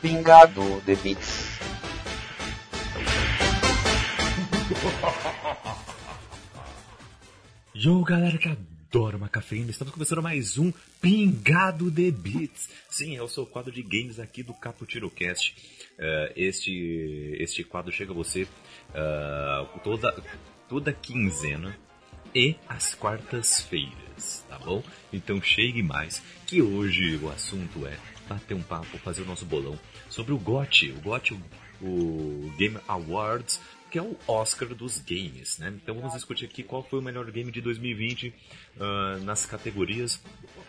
Pingado de Beats. Yo, galera que adora uma cafeína, estamos começando mais um Pingado de Beats. Sim, é o seu quadro de games aqui do Caputino Cast. Uh, este, este quadro chega a você uh, toda, toda quinzena e às quartas-feiras, tá bom? Então chegue mais, que hoje o assunto é bater um papo, fazer o nosso bolão sobre o GOT, o GOT, o Game Awards que é o Oscar dos games, né? Então vamos discutir aqui qual foi o melhor game de 2020 uh, ah, nas categorias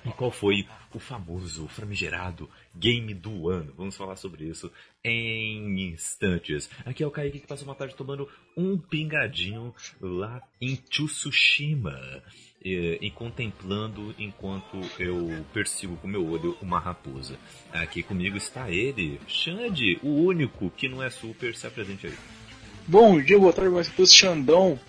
e qual foi o famoso, famigerado game do ano. Vamos falar sobre isso em instantes. Aqui é o Kaique que passa uma tarde tomando um pingadinho lá em Tsushima. E, e, contemplando enquanto eu persigo com meu olho uma raposa. Aqui comigo está ele, Xande, o único que não é super, se apresente aí. Bom dia, boa tarde, mas eu Xandão,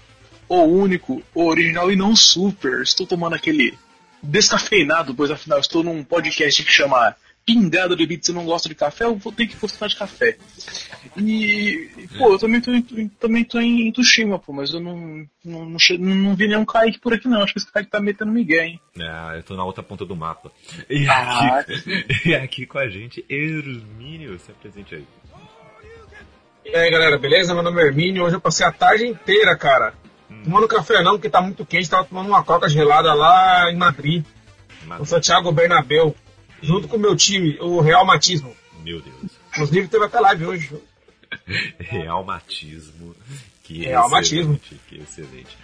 o único, o original e não super. Estou tomando aquele descafeinado, pois afinal estou num podcast que chama Pingada de Beats. Se não gosta de café, eu vou ter que gostar de café. E, pô, eu também tô, em, também tô em Tushima, pô, mas eu não, não, não, não, vi nenhum Kaique por aqui não. Acho que esse Kaique tá metendo Miguel, hein? Ah, eu tô na outra ponta do mapa. E, ah, aqui, e aqui com a gente, Hermínio, se apresente aí. E aí galera, beleza? Meu nome é Hermínio. Hoje eu passei a tarde inteira, cara. Hum. Tomando café não, porque tá muito quente. Tava tomando uma coca gelada lá em Madrid. Madrid. No Santiago Bernabéu. Junto com o meu time, o Real Matismo. Meu Deus. Inclusive teve até live hoje. Real Matismo. Que Real Matismo. Que excelente.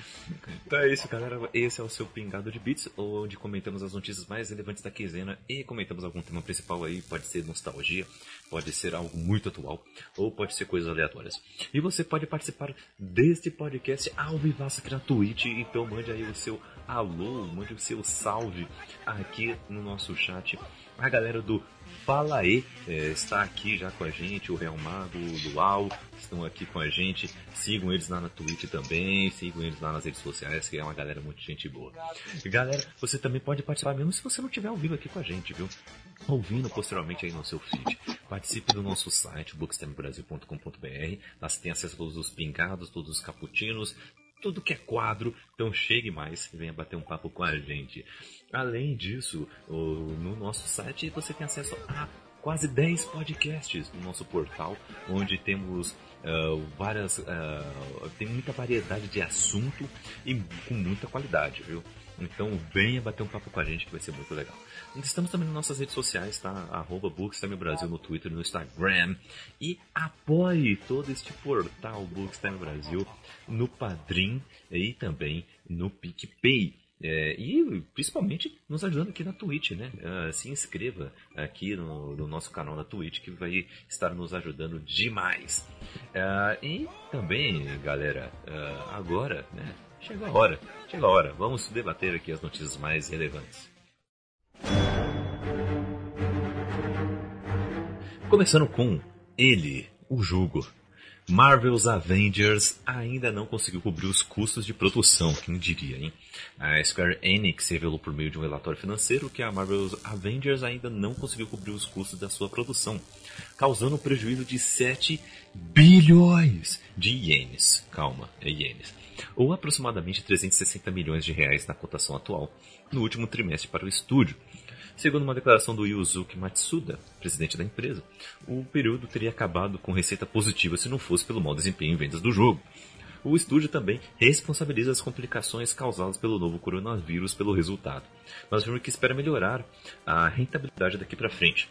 Então é isso, galera. Esse é o seu Pingado de Beats, onde comentamos as notícias mais relevantes da quinzena e comentamos algum tema principal aí. Pode ser nostalgia, pode ser algo muito atual, ou pode ser coisas aleatórias. E você pode participar deste podcast ao vivaço aqui na Twitch. Então mande aí o seu alô, mande o seu salve aqui no nosso chat. A galera do Fala aí, é, está aqui já com a gente, o Real Mago, o Luau, estão aqui com a gente. Sigam eles lá na Twitch também, sigam eles lá nas redes sociais, que é uma galera muito gente boa. Galera, você também pode participar mesmo se você não estiver ao vivo aqui com a gente, viu? Ouvindo posteriormente aí no seu feed. Participe do nosso site, bookstamebrasil.com.br. Lá você tem acesso a todos os pingados, todos os caputinos, tudo que é quadro. Então chegue mais e venha bater um papo com a gente. Além disso, no nosso site você tem acesso a quase 10 podcasts no nosso portal, onde temos uh, várias. Uh, tem muita variedade de assunto e com muita qualidade, viu? Então venha bater um papo com a gente que vai ser muito legal. Estamos também nas nossas redes sociais, tá? Arroba Bookstime Brasil no Twitter e no Instagram. E apoie todo este portal Bookstime Brasil no Padrim e também no PicPay. É, e principalmente nos ajudando aqui na Twitch, né? Uh, se inscreva aqui no, no, nosso canal da Twitch que vai estar nos ajudando demais. Uh, e também, galera, uh, agora, né? Chega a hora, chega a hora. Vamos debater aqui as notícias mais relevantes. Começando com ele, o Jugo. Marvel's Avengers ainda não conseguiu cobrir os custos de produção, quem diria, hein? A Square Enix revelou por meio de um relatório financeiro que a Marvel's Avengers ainda não conseguiu cobrir os custos da sua produção, causando um prejuízo de 7 bilhões de ienes. Calma, é ienes. Ou aproximadamente 360 milhões de reais na cotação atual, no último trimestre para o estúdio. Segundo uma declaração do Yuzuki Matsuda, presidente da empresa, o período teria acabado com receita positiva se não fosse pelo mau desempenho em vendas do jogo. O estúdio também responsabiliza as complicações causadas pelo novo coronavírus pelo resultado, mas afirma que espera melhorar a rentabilidade daqui para frente.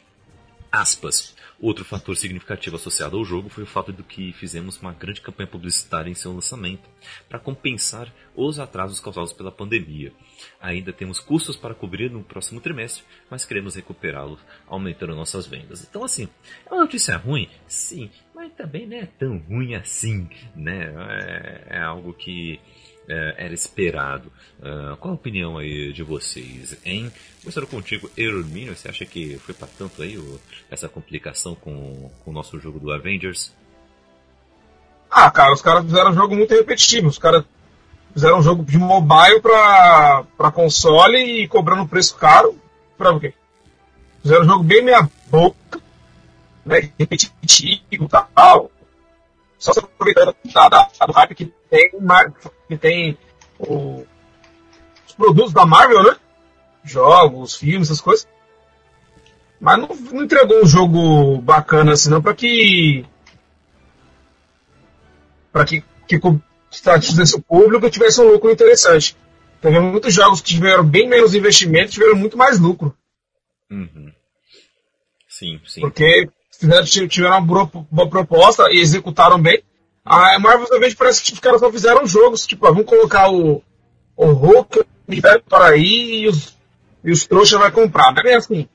Aspas. Outro fator significativo associado ao jogo foi o fato de que fizemos uma grande campanha publicitária em seu lançamento, para compensar os atrasos causados pela pandemia. Ainda temos custos para cobrir no próximo trimestre, mas queremos recuperá-los aumentando nossas vendas. Então, assim, é uma notícia ruim? Sim, mas também não é tão ruim assim, né? É, é algo que era esperado. Uh, qual a opinião aí de vocês, hein? Começando contigo, Hermínio, você acha que foi para tanto aí essa complicação com, com o nosso jogo do Avengers? Ah, cara, os caras fizeram um jogo muito repetitivo. Os caras fizeram um jogo de mobile pra, pra console e cobrando preço caro. Pra quê? Fizeram um jogo bem meia boca, né? Repetitivo e tal. Só se aproveitando da, da, do hype que tem, que tem o, os produtos da Marvel, né? Jogos, filmes, essas coisas. Mas não, não entregou um jogo bacana assim, não, pra que. pra que, que satisfizesse o público e tivesse um lucro interessante. Teve muitos jogos que tiveram bem menos investimento tiveram muito mais lucro. Uhum. Sim, sim. Porque tiveram uma boa proposta e executaram bem. A Marvel também parece que os caras só fizeram jogos, tipo, ah, vamos colocar o, o Hulk para aí e os, e os trouxas vai comprar. Não é bem assim.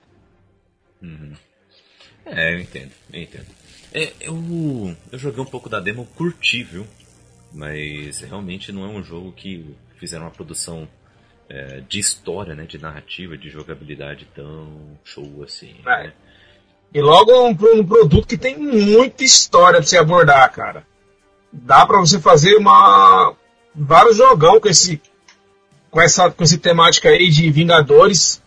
Uhum. É, eu entendo, eu entendo. É, eu, eu joguei um pouco da demo, curti, viu? Mas realmente não é um jogo que fizeram uma produção é, de história, né? De narrativa, de jogabilidade tão show assim. É. Né? E logo um, um produto que tem muita história pra você abordar, cara. Dá pra você fazer uma. vários jogão com esse. com essa, com essa temática aí de Vingadores.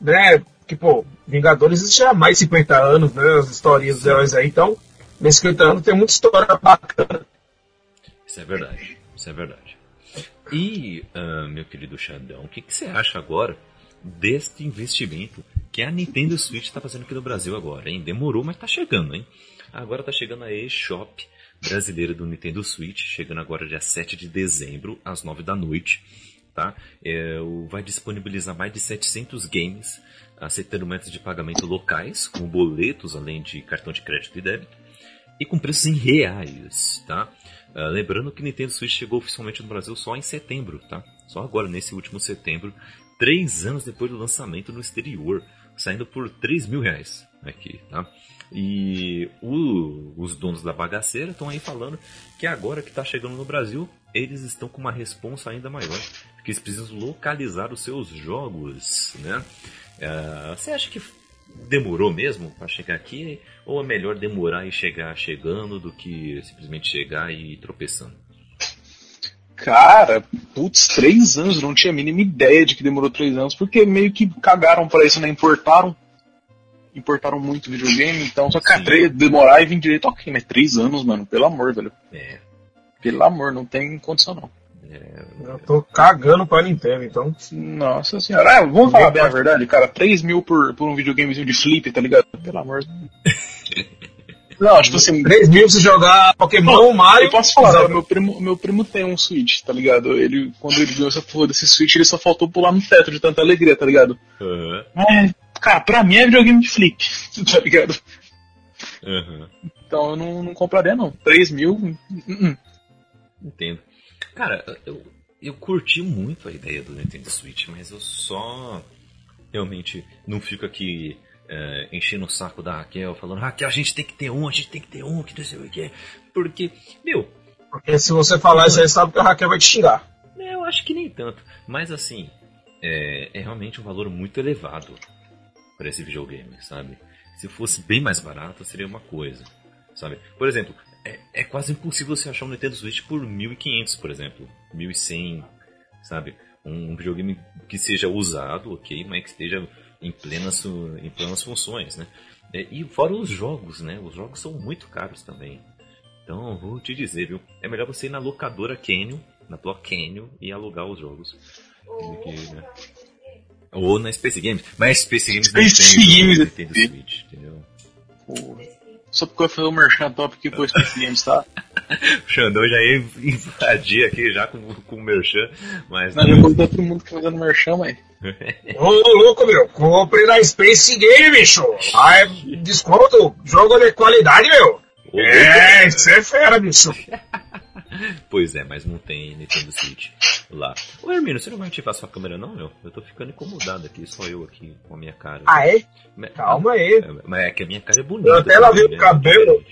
Né? Que, pô, Vingadores existe há mais de 50 anos, né? As histórias dos heróis aí. Então, nesses 50 anos tem muita história bacana. Isso é verdade. Isso é verdade. E, uh, meu querido Xandão, o que, que você acha agora deste investimento que a Nintendo Switch está fazendo aqui no Brasil agora, hein? Demorou, mas está chegando, hein? Agora está chegando a eShop brasileira do Nintendo Switch, chegando agora dia 7 de dezembro, às 9 da noite, tá? É, vai disponibilizar mais de 700 games, aceitando métodos de pagamento locais, com boletos, além de cartão de crédito e débito, e com preços em reais, tá? Uh, lembrando que Nintendo Switch chegou oficialmente no Brasil só em setembro, tá? Só agora, nesse último setembro, três anos depois do lançamento no exterior, saindo por 3 mil reais aqui, tá? E o, os donos da bagaceira estão aí falando que agora que está chegando no Brasil, eles estão com uma responsa ainda maior, porque eles precisam localizar os seus jogos, né? Uh, você acha que demorou mesmo para chegar aqui? Ou é melhor demorar e chegar chegando do que simplesmente chegar e tropeçando? Cara, putz, três anos, não tinha a mínima ideia de que demorou três anos, porque meio que cagaram para isso, né? Importaram. Importaram muito videogame, então só que demorar e vir direito, ok, mas três anos, mano, pelo amor, velho. É. Pelo amor, não tem condição não. É, eu tô cagando pra Nintendo, então. Nossa senhora. Ah, vamos falar bem a verdade, cara. 3 mil por, por um videogamezinho de flip, tá ligado? Pelo amor. Não, tipo assim. 3 mil se jogar Pokémon, Mario. Eu posso falar, meu primo, meu primo tem um Switch, tá ligado? Ele, quando ele viu essa porra desse Switch, ele só faltou pular no teto de tanta alegria, tá ligado? Uhum. É, cara, pra mim é videogame de flip, tá ligado? Uhum. Então eu não, não compraria não. 3 mil. Uh -uh. Entendo. Cara, eu, eu curti muito a ideia do Nintendo Switch, mas eu só realmente não fico aqui é, enchendo o saco da Raquel, falando, Raquel, a gente tem que ter um, a gente tem que ter um, que não sei o que. Porque, meu. Porque se você falar isso aí, sabe que a Raquel vai te xingar. É, eu acho que nem tanto. Mas assim, é, é realmente um valor muito elevado para esse videogame, sabe? Se fosse bem mais barato, seria uma coisa, sabe? Por exemplo, é, é quase impossível você achar um Nintendo Switch por 1.500, por exemplo. 1.100, sabe? Um videogame que seja usado, ok, mas que esteja em plenas, em plenas funções, né? É, e fora os jogos, né? Os jogos são muito caros também. Então, vou te dizer, viu? É melhor você ir na locadora Canyon, na tua Canyon, e alugar os jogos. Que, né? Ou na Space Games. Mas Space Games Space não tem Games Nintendo Switch, entendeu? Porra. Só porque eu fazer o merchan top aqui com Space Games, tá? o Xandão já ia invadir aqui já com, com o merchan, mas... Não, depois todo mundo que fazendo merchan, mãe. Ô, louco, meu. Compre na Space Game, bicho. Ai, desconto. Jogo de qualidade, meu. Ô, é, isso é fera, bicho. pois é, mas não tem Nintendo Switch lá. Ô Hermino, você não vai ativar sua câmera não, meu? Eu tô ficando incomodado aqui, só eu aqui com a minha cara. Ah, é? Mas, Calma aí. Mas é que a minha cara é bonita. Eu até lavei o cabelo.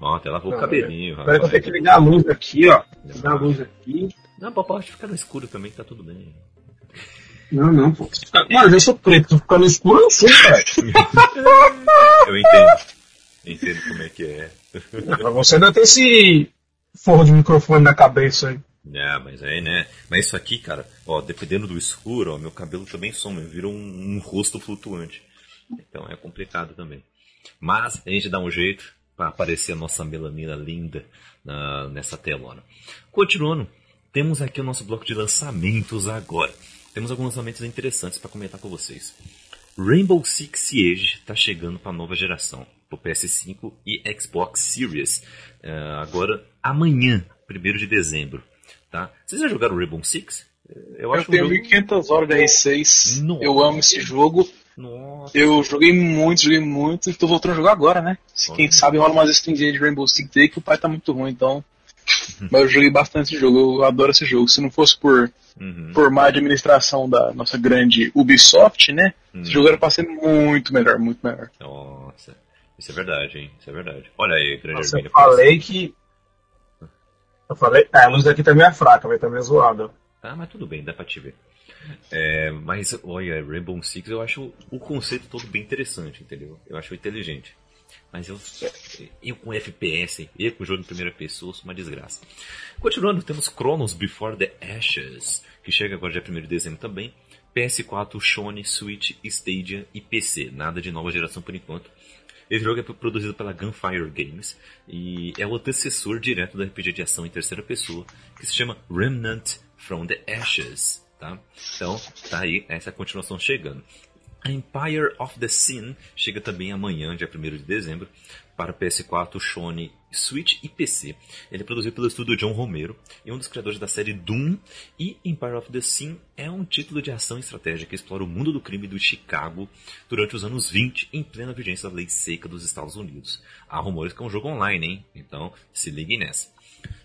Ó, até lavou o cabelinho, Agora eu vou ter que ligar a luz aqui, ó. Ligar a luz aqui. Não, pode ficar no escuro também, tá tudo bem. Não, não, pô. Mano, eu já sou preto, tô ficando escuro, eu sou, velho. Eu entendo. Entendo como é que é. Você ainda tem esse forro de microfone na cabeça aí. É, mas aí, né? Mas isso aqui, cara, ó, dependendo do escuro, ó, meu cabelo também some, vira um, um rosto flutuante. Então é complicado também. Mas a gente dá um jeito para aparecer a nossa melanina linda na, nessa telona. Continuando, temos aqui o nosso bloco de lançamentos agora. Temos alguns lançamentos interessantes para comentar com vocês. Rainbow Six Siege está chegando para a nova geração, para o PS5 e Xbox Series. Uh, agora, amanhã, 1 de dezembro. Tá? Vocês já jogaram Rainbow Six? Eu, eu tenho um jogo... 1500 horas de R6. Nossa. Eu amo esse jogo. Nossa. Eu joguei muito, joguei muito e tô voltando a jogar agora, né? Quem sabe rola umas stringinhas de Rainbow Six aí que o pai tá muito ruim, então. Mas eu joguei bastante jogo, eu adoro esse jogo. Se não fosse por, uhum. por má administração da nossa grande Ubisoft, né? Uhum. Esse jogo era pra ser muito melhor, muito melhor. Nossa, isso é verdade, hein? Isso é verdade. Olha aí, grande Nossa, Eu falei que. Eu falei. É, a luz daqui também é fraca, vai também é zoada. Ah, mas tudo bem, dá pra te ver. É, mas, olha, Rainbow Six eu acho o conceito todo bem interessante, entendeu? Eu acho inteligente. Mas eu, eu com FPS, eu com jogo em primeira pessoa, sou uma desgraça. Continuando, temos Chronos Before the Ashes, que chega agora dia 1 de dezembro também. PS4, Sony, Switch, Stadia e PC. Nada de nova geração por enquanto. Esse jogo é produzido pela Gunfire Games e é o antecessor direto do RPG de ação em terceira pessoa, que se chama Remnant from the Ashes. Tá? Então, tá aí, essa continuação chegando. Empire of the Sin chega também amanhã, dia 1 de dezembro, para PS4, Sony, Switch e PC. Ele é produzido pelo estúdio John Romero e um dos criadores da série Doom. E Empire of the Sin é um título de ação estratégica que explora o mundo do crime do Chicago durante os anos 20, em plena vigência da lei seca dos Estados Unidos. Há rumores que é um jogo online, hein? Então se ligue nessa.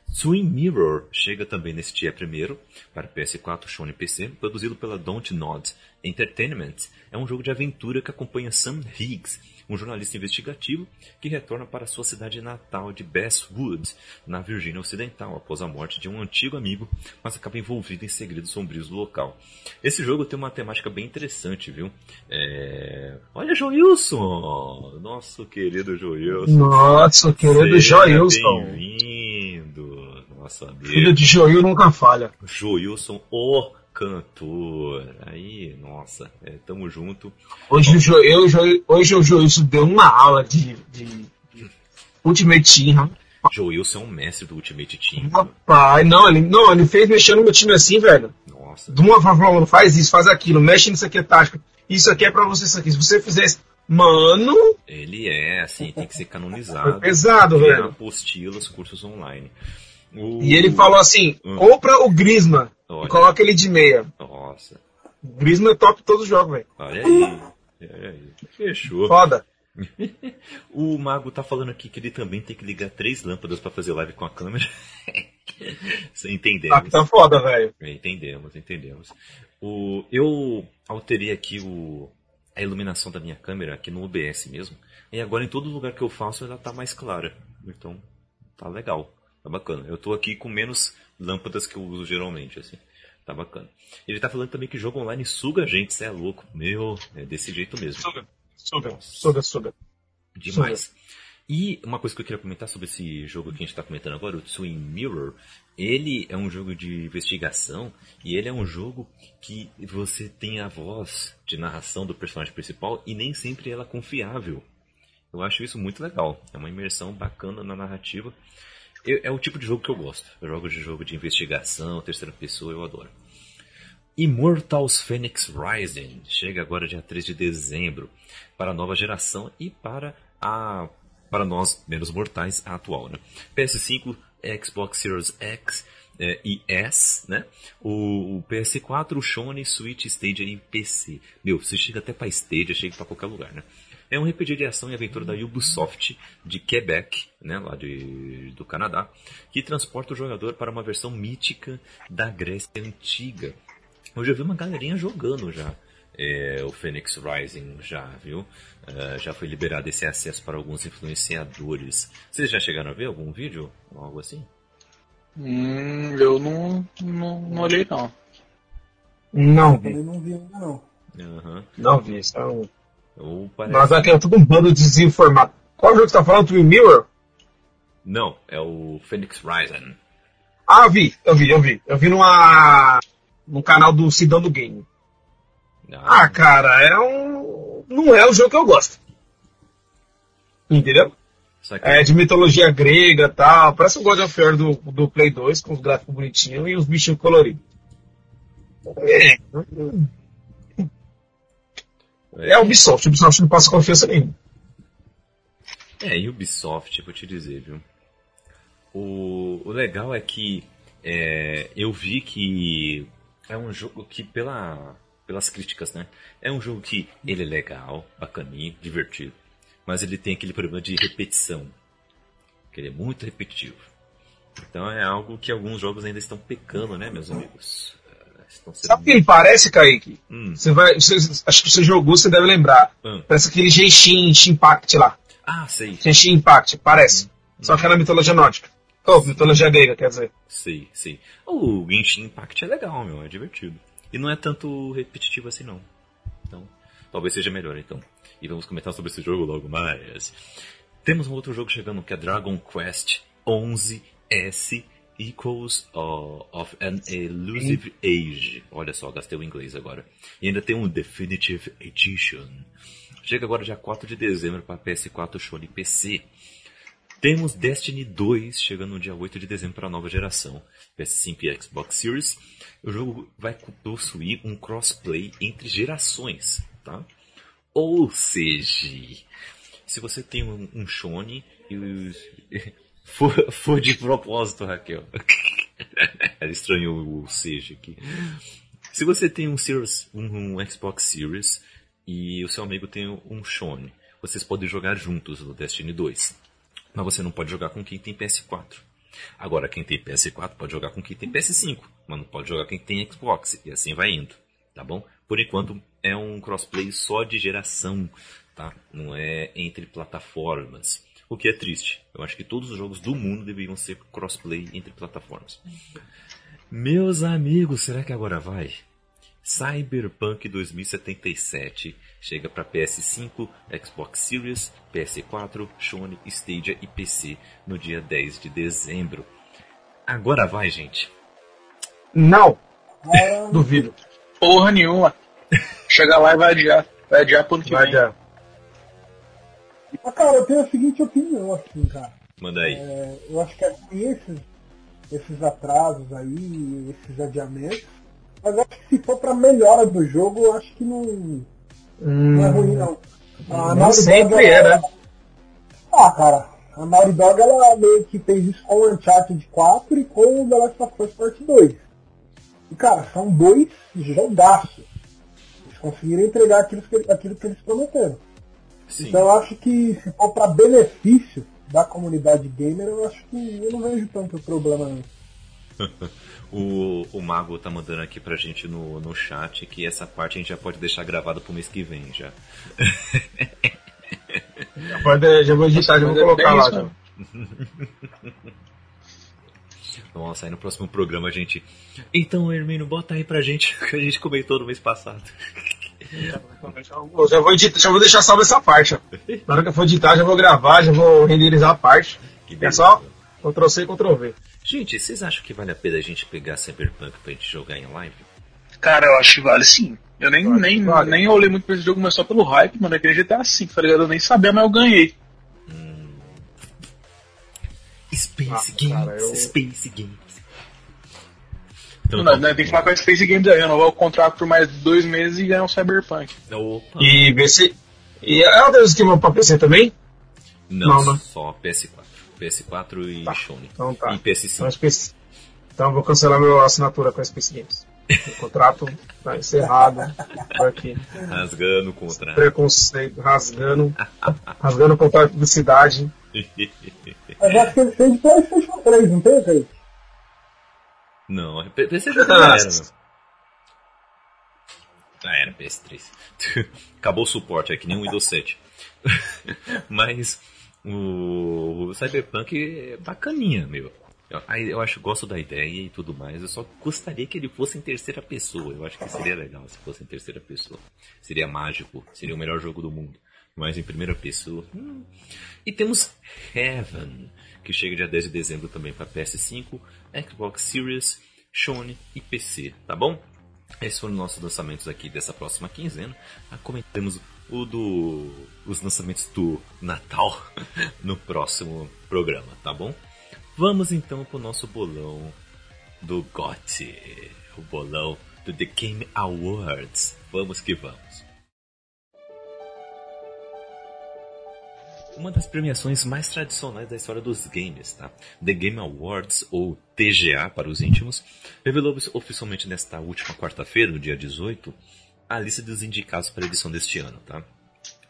Swing Mirror chega também nesse dia primeiro para PS4, Sony e PC, produzido pela Don't Nod Entertainment. É um jogo de aventura que acompanha Sam Higgs, um jornalista investigativo que retorna para sua cidade natal de Basswood, na Virgínia Ocidental, após a morte de um antigo amigo, mas acaba envolvido em segredos sombrios do local. Esse jogo tem uma temática bem interessante, viu? É... Olha, Joilson! Nosso querido Joilson! Nosso querido Joilson! Bem-vindo! Nosso amigo. Filho de Joil nunca falha. Joilson, o cantor. Aí, nossa, é, tamo junto. Hoje o, jo, eu, hoje o Joilson deu uma aula de, de, de Ultimate Team. Joilson é um mestre do Ultimate Team. Rapaz, não ele, não, ele fez mexer no meu time assim, velho. Nossa. De uma forma, faz isso, faz aquilo, mexe nisso aqui é tática. Isso aqui é pra você, isso aqui. Se você fizesse. Mano. Ele é, assim, tem que ser canonizado. Pesado, velho. apostilas, cursos online. O... E ele falou assim: hum. compra o Grisma e coloca ele de meia. Nossa. O Grisma é top todos os jogos, velho. Olha aí. Olha aí. Fechou. Foda. o Mago tá falando aqui que ele também tem que ligar três lâmpadas para fazer live com a câmera. entendemos. Ah, tá foda, velho. Entendemos, entendemos. O, eu alterei aqui o, a iluminação da minha câmera aqui no OBS mesmo. E agora em todo lugar que eu faço ela tá mais clara. Então, tá legal. Tá bacana. Eu tô aqui com menos lâmpadas que eu uso geralmente, assim. Tá bacana. Ele tá falando também que jogo online suga a gente, você é louco. Meu, é desse jeito mesmo. Suga, suga, suga, suga. Demais. Suga. E uma coisa que eu queria comentar sobre esse jogo que a gente está comentando agora, o Twin Mirror, ele é um jogo de investigação e ele é um jogo que você tem a voz de narração do personagem principal e nem sempre ela é confiável. Eu acho isso muito legal. É uma imersão bacana na narrativa eu, é o tipo de jogo que eu gosto. Jogos de jogo de investigação, terceira pessoa, eu adoro. Immortals Phoenix Rising chega agora dia 3 de dezembro para a nova geração e para a para nós menos mortais a atual, né? PS5, Xbox Series X é, e S, né? O, o, PS4, o Sony, Switch, Stadia e PC. Meu, você chega até para Stadia, chega para qualquer lugar, né? É um RPG de ação e aventura da Ubisoft de Quebec, né, lá de, do Canadá, que transporta o jogador para uma versão mítica da Grécia Antiga. Eu já vi uma galerinha jogando já é, o Phoenix Rising já, viu? Uh, já foi liberado esse acesso para alguns influenciadores. Vocês já chegaram a ver algum vídeo ou algo assim? Hum, eu não, não, não olhei não. Não vi. Eu não vi ainda não. Uhum. Não vi, isso é um... Ou parece... Mas aqui é tudo um bando de desinformado. Qual jogo que você tá falando? Twin Mirror? Não, é o Phoenix Rising. Ah, eu vi, eu vi, eu vi. Eu vi numa. no canal do Cidão do Game. Ah, Ah, cara, é um. Não é o jogo que eu gosto. Entendeu? que É de mitologia grega e tal. Parece o God of War do, do Play 2, com os gráficos bonitinhos e os bichinhos coloridos. É, é Ubisoft, Ubisoft não passa confiança nenhuma. É, e Ubisoft, vou te dizer, viu? O, o legal é que é, eu vi que é um jogo que, pela, pelas críticas, né? É um jogo que ele é legal, bacaninho, divertido. Mas ele tem aquele problema de repetição. Que ele é muito repetitivo. Então é algo que alguns jogos ainda estão pecando, né, meus amigos? É, Estão sendo Sabe o que ele parece, Kaique? Hum. Você vai, você- acho que você jogou, você deve lembrar. Hum. Parece aquele Genshin Impact lá. Ah, sei, Genshin Impact, parece. Só que é na mitologia nórdica. Ou mitologia grega, quer dizer. sei, sei. O Genshin Impact é legal, meu, é divertido. E não é tanto repetitivo assim, não. Então, talvez seja melhor, então. E vamos comentar sobre esse jogo logo mais. Temos um outro jogo chegando que é Dragon Quest 11S Equals of an Elusive Age. Olha só, gastei o inglês agora. E ainda tem um Definitive Edition. Chega agora dia 4 de dezembro para PS4, Sony e PC. Temos Destiny 2 chegando no dia 8 de dezembro para a nova geração, PS5 e Xbox Series. O jogo vai possuir um crossplay entre gerações, tá? Ou seja, se você tem um, um Shone e for, for de propósito, Raquel. é estranho o seja aqui. Se você tem um, Series, um, um Xbox Series e o seu amigo tem um Shone, vocês podem jogar juntos no Destiny 2. Mas você não pode jogar com quem tem PS4. Agora, quem tem PS4 pode jogar com quem tem PS5, mas não pode jogar quem tem Xbox, e assim vai indo, tá bom? Por enquanto, é um crossplay só de geração, tá? Não é entre plataformas. O que é triste. Eu acho que todos os jogos do mundo deveriam ser crossplay entre plataformas. Meus amigos, será que agora vai? Cyberpunk 2077 chega para PS5, Xbox Series, PS4, Sony, Stadia e PC no dia 10 de dezembro. Agora vai, gente. Não, duvido. Porra nenhuma. Chega lá e vai adiar. Vai adiar ano que Vai vem. dar. mas, cara, eu tenho a seguinte opinião, assim, cara. Manda aí. É, eu acho que é ruim esses, esses atrasos aí, esses adiamentos. Mas acho que se for pra melhora do jogo, eu acho que não, não é ruim, não. A Nem Naughty sempre Dog, é, ela- né? Ah, cara, a Naughty Dog ela meio que fez isso com o Uncharted 4 e com o The Last of Us Part 2. E, cara, são dois jogaços. Eles conseguiram entregar aquilo que, aquilo que eles prometeram. Sim. Então eu acho que se for para benefício da comunidade gamer, eu acho que eu não vejo tanto problema. O, o Mago tá mandando aqui pra gente no, no chat que essa parte a gente já pode deixar gravada pro mês que vem já. Já, pode, já vou editar, já vou é colocar lá. já. Nossa, aí no próximo programa a gente. Então, Hermínio, bota aí pra gente o que a gente comentou no mês passado. Eu já vou, editar, já vou deixar salvo essa parte. ó. Na hora que eu for editar, já vou gravar, já vou renderizar a parte. Que É só Ctrl C e Ctrl V. Gente, vocês acham que vale a pena a gente pegar Cyberpunk pra gente jogar em live? Cara, eu acho que vale sim. Eu nem, Vale, nem, vale. nem olhei muito pra esse jogo, mas só pelo hype, mano. Aquele GTA V, tá ligado? Eu nem sabia, mas eu ganhei. Space Ah, Games, cara, eu- Space Games. Então, Não, né, tem que falar com a Space Games aí, eu não vou contrato por mais dois meses e ganhar um Cyberpunk. Opa. E ver se. E é uma das que pra PC também? Não, não, né? só PS4. PS4 e Tá, Sony. então tá. E Então, PS5. Space... então eu vou cancelar minha assinatura com a Space Games. O contrato tá encerrado. Aqui. Rasgando o contrato. Preconceito, rasgando. rasgando o contrato de publicidade. Mas acho que ele fez de Playstation 3, não tem, Kaique? Não, PC já era, meu. Ah, era PS3. Acabou o suporte, é que nem o Windows 7. Mas o Cyberpunk é bacaninha, meu. Eu, eu acho, gosto da ideia e tudo mais. Eu só gostaria que ele fosse em terceira pessoa. Eu acho que seria legal se fosse em terceira pessoa. Seria mágico. Seria o melhor jogo do mundo. Mas em primeira pessoa. Hum. E temos Heaven, que chega dia 10 de dezembro também para PS5, Xbox Series, Sony e PC, tá bom? Esses foram nossos lançamentos aqui dessa próxima quinzena. Ah, comentamos o do os lançamentos do Natal no próximo programa, tá bom? Vamos então pro nosso bolão do GOT, o bolão do The Game Awards. Vamos que vamos. Uma das premiações mais tradicionais da história dos games, tá? The Game Awards, ou TGA para os íntimos, revelou oficialmente nesta última quarta-feira, no dia 18, a lista dos indicados para a edição deste ano, tá?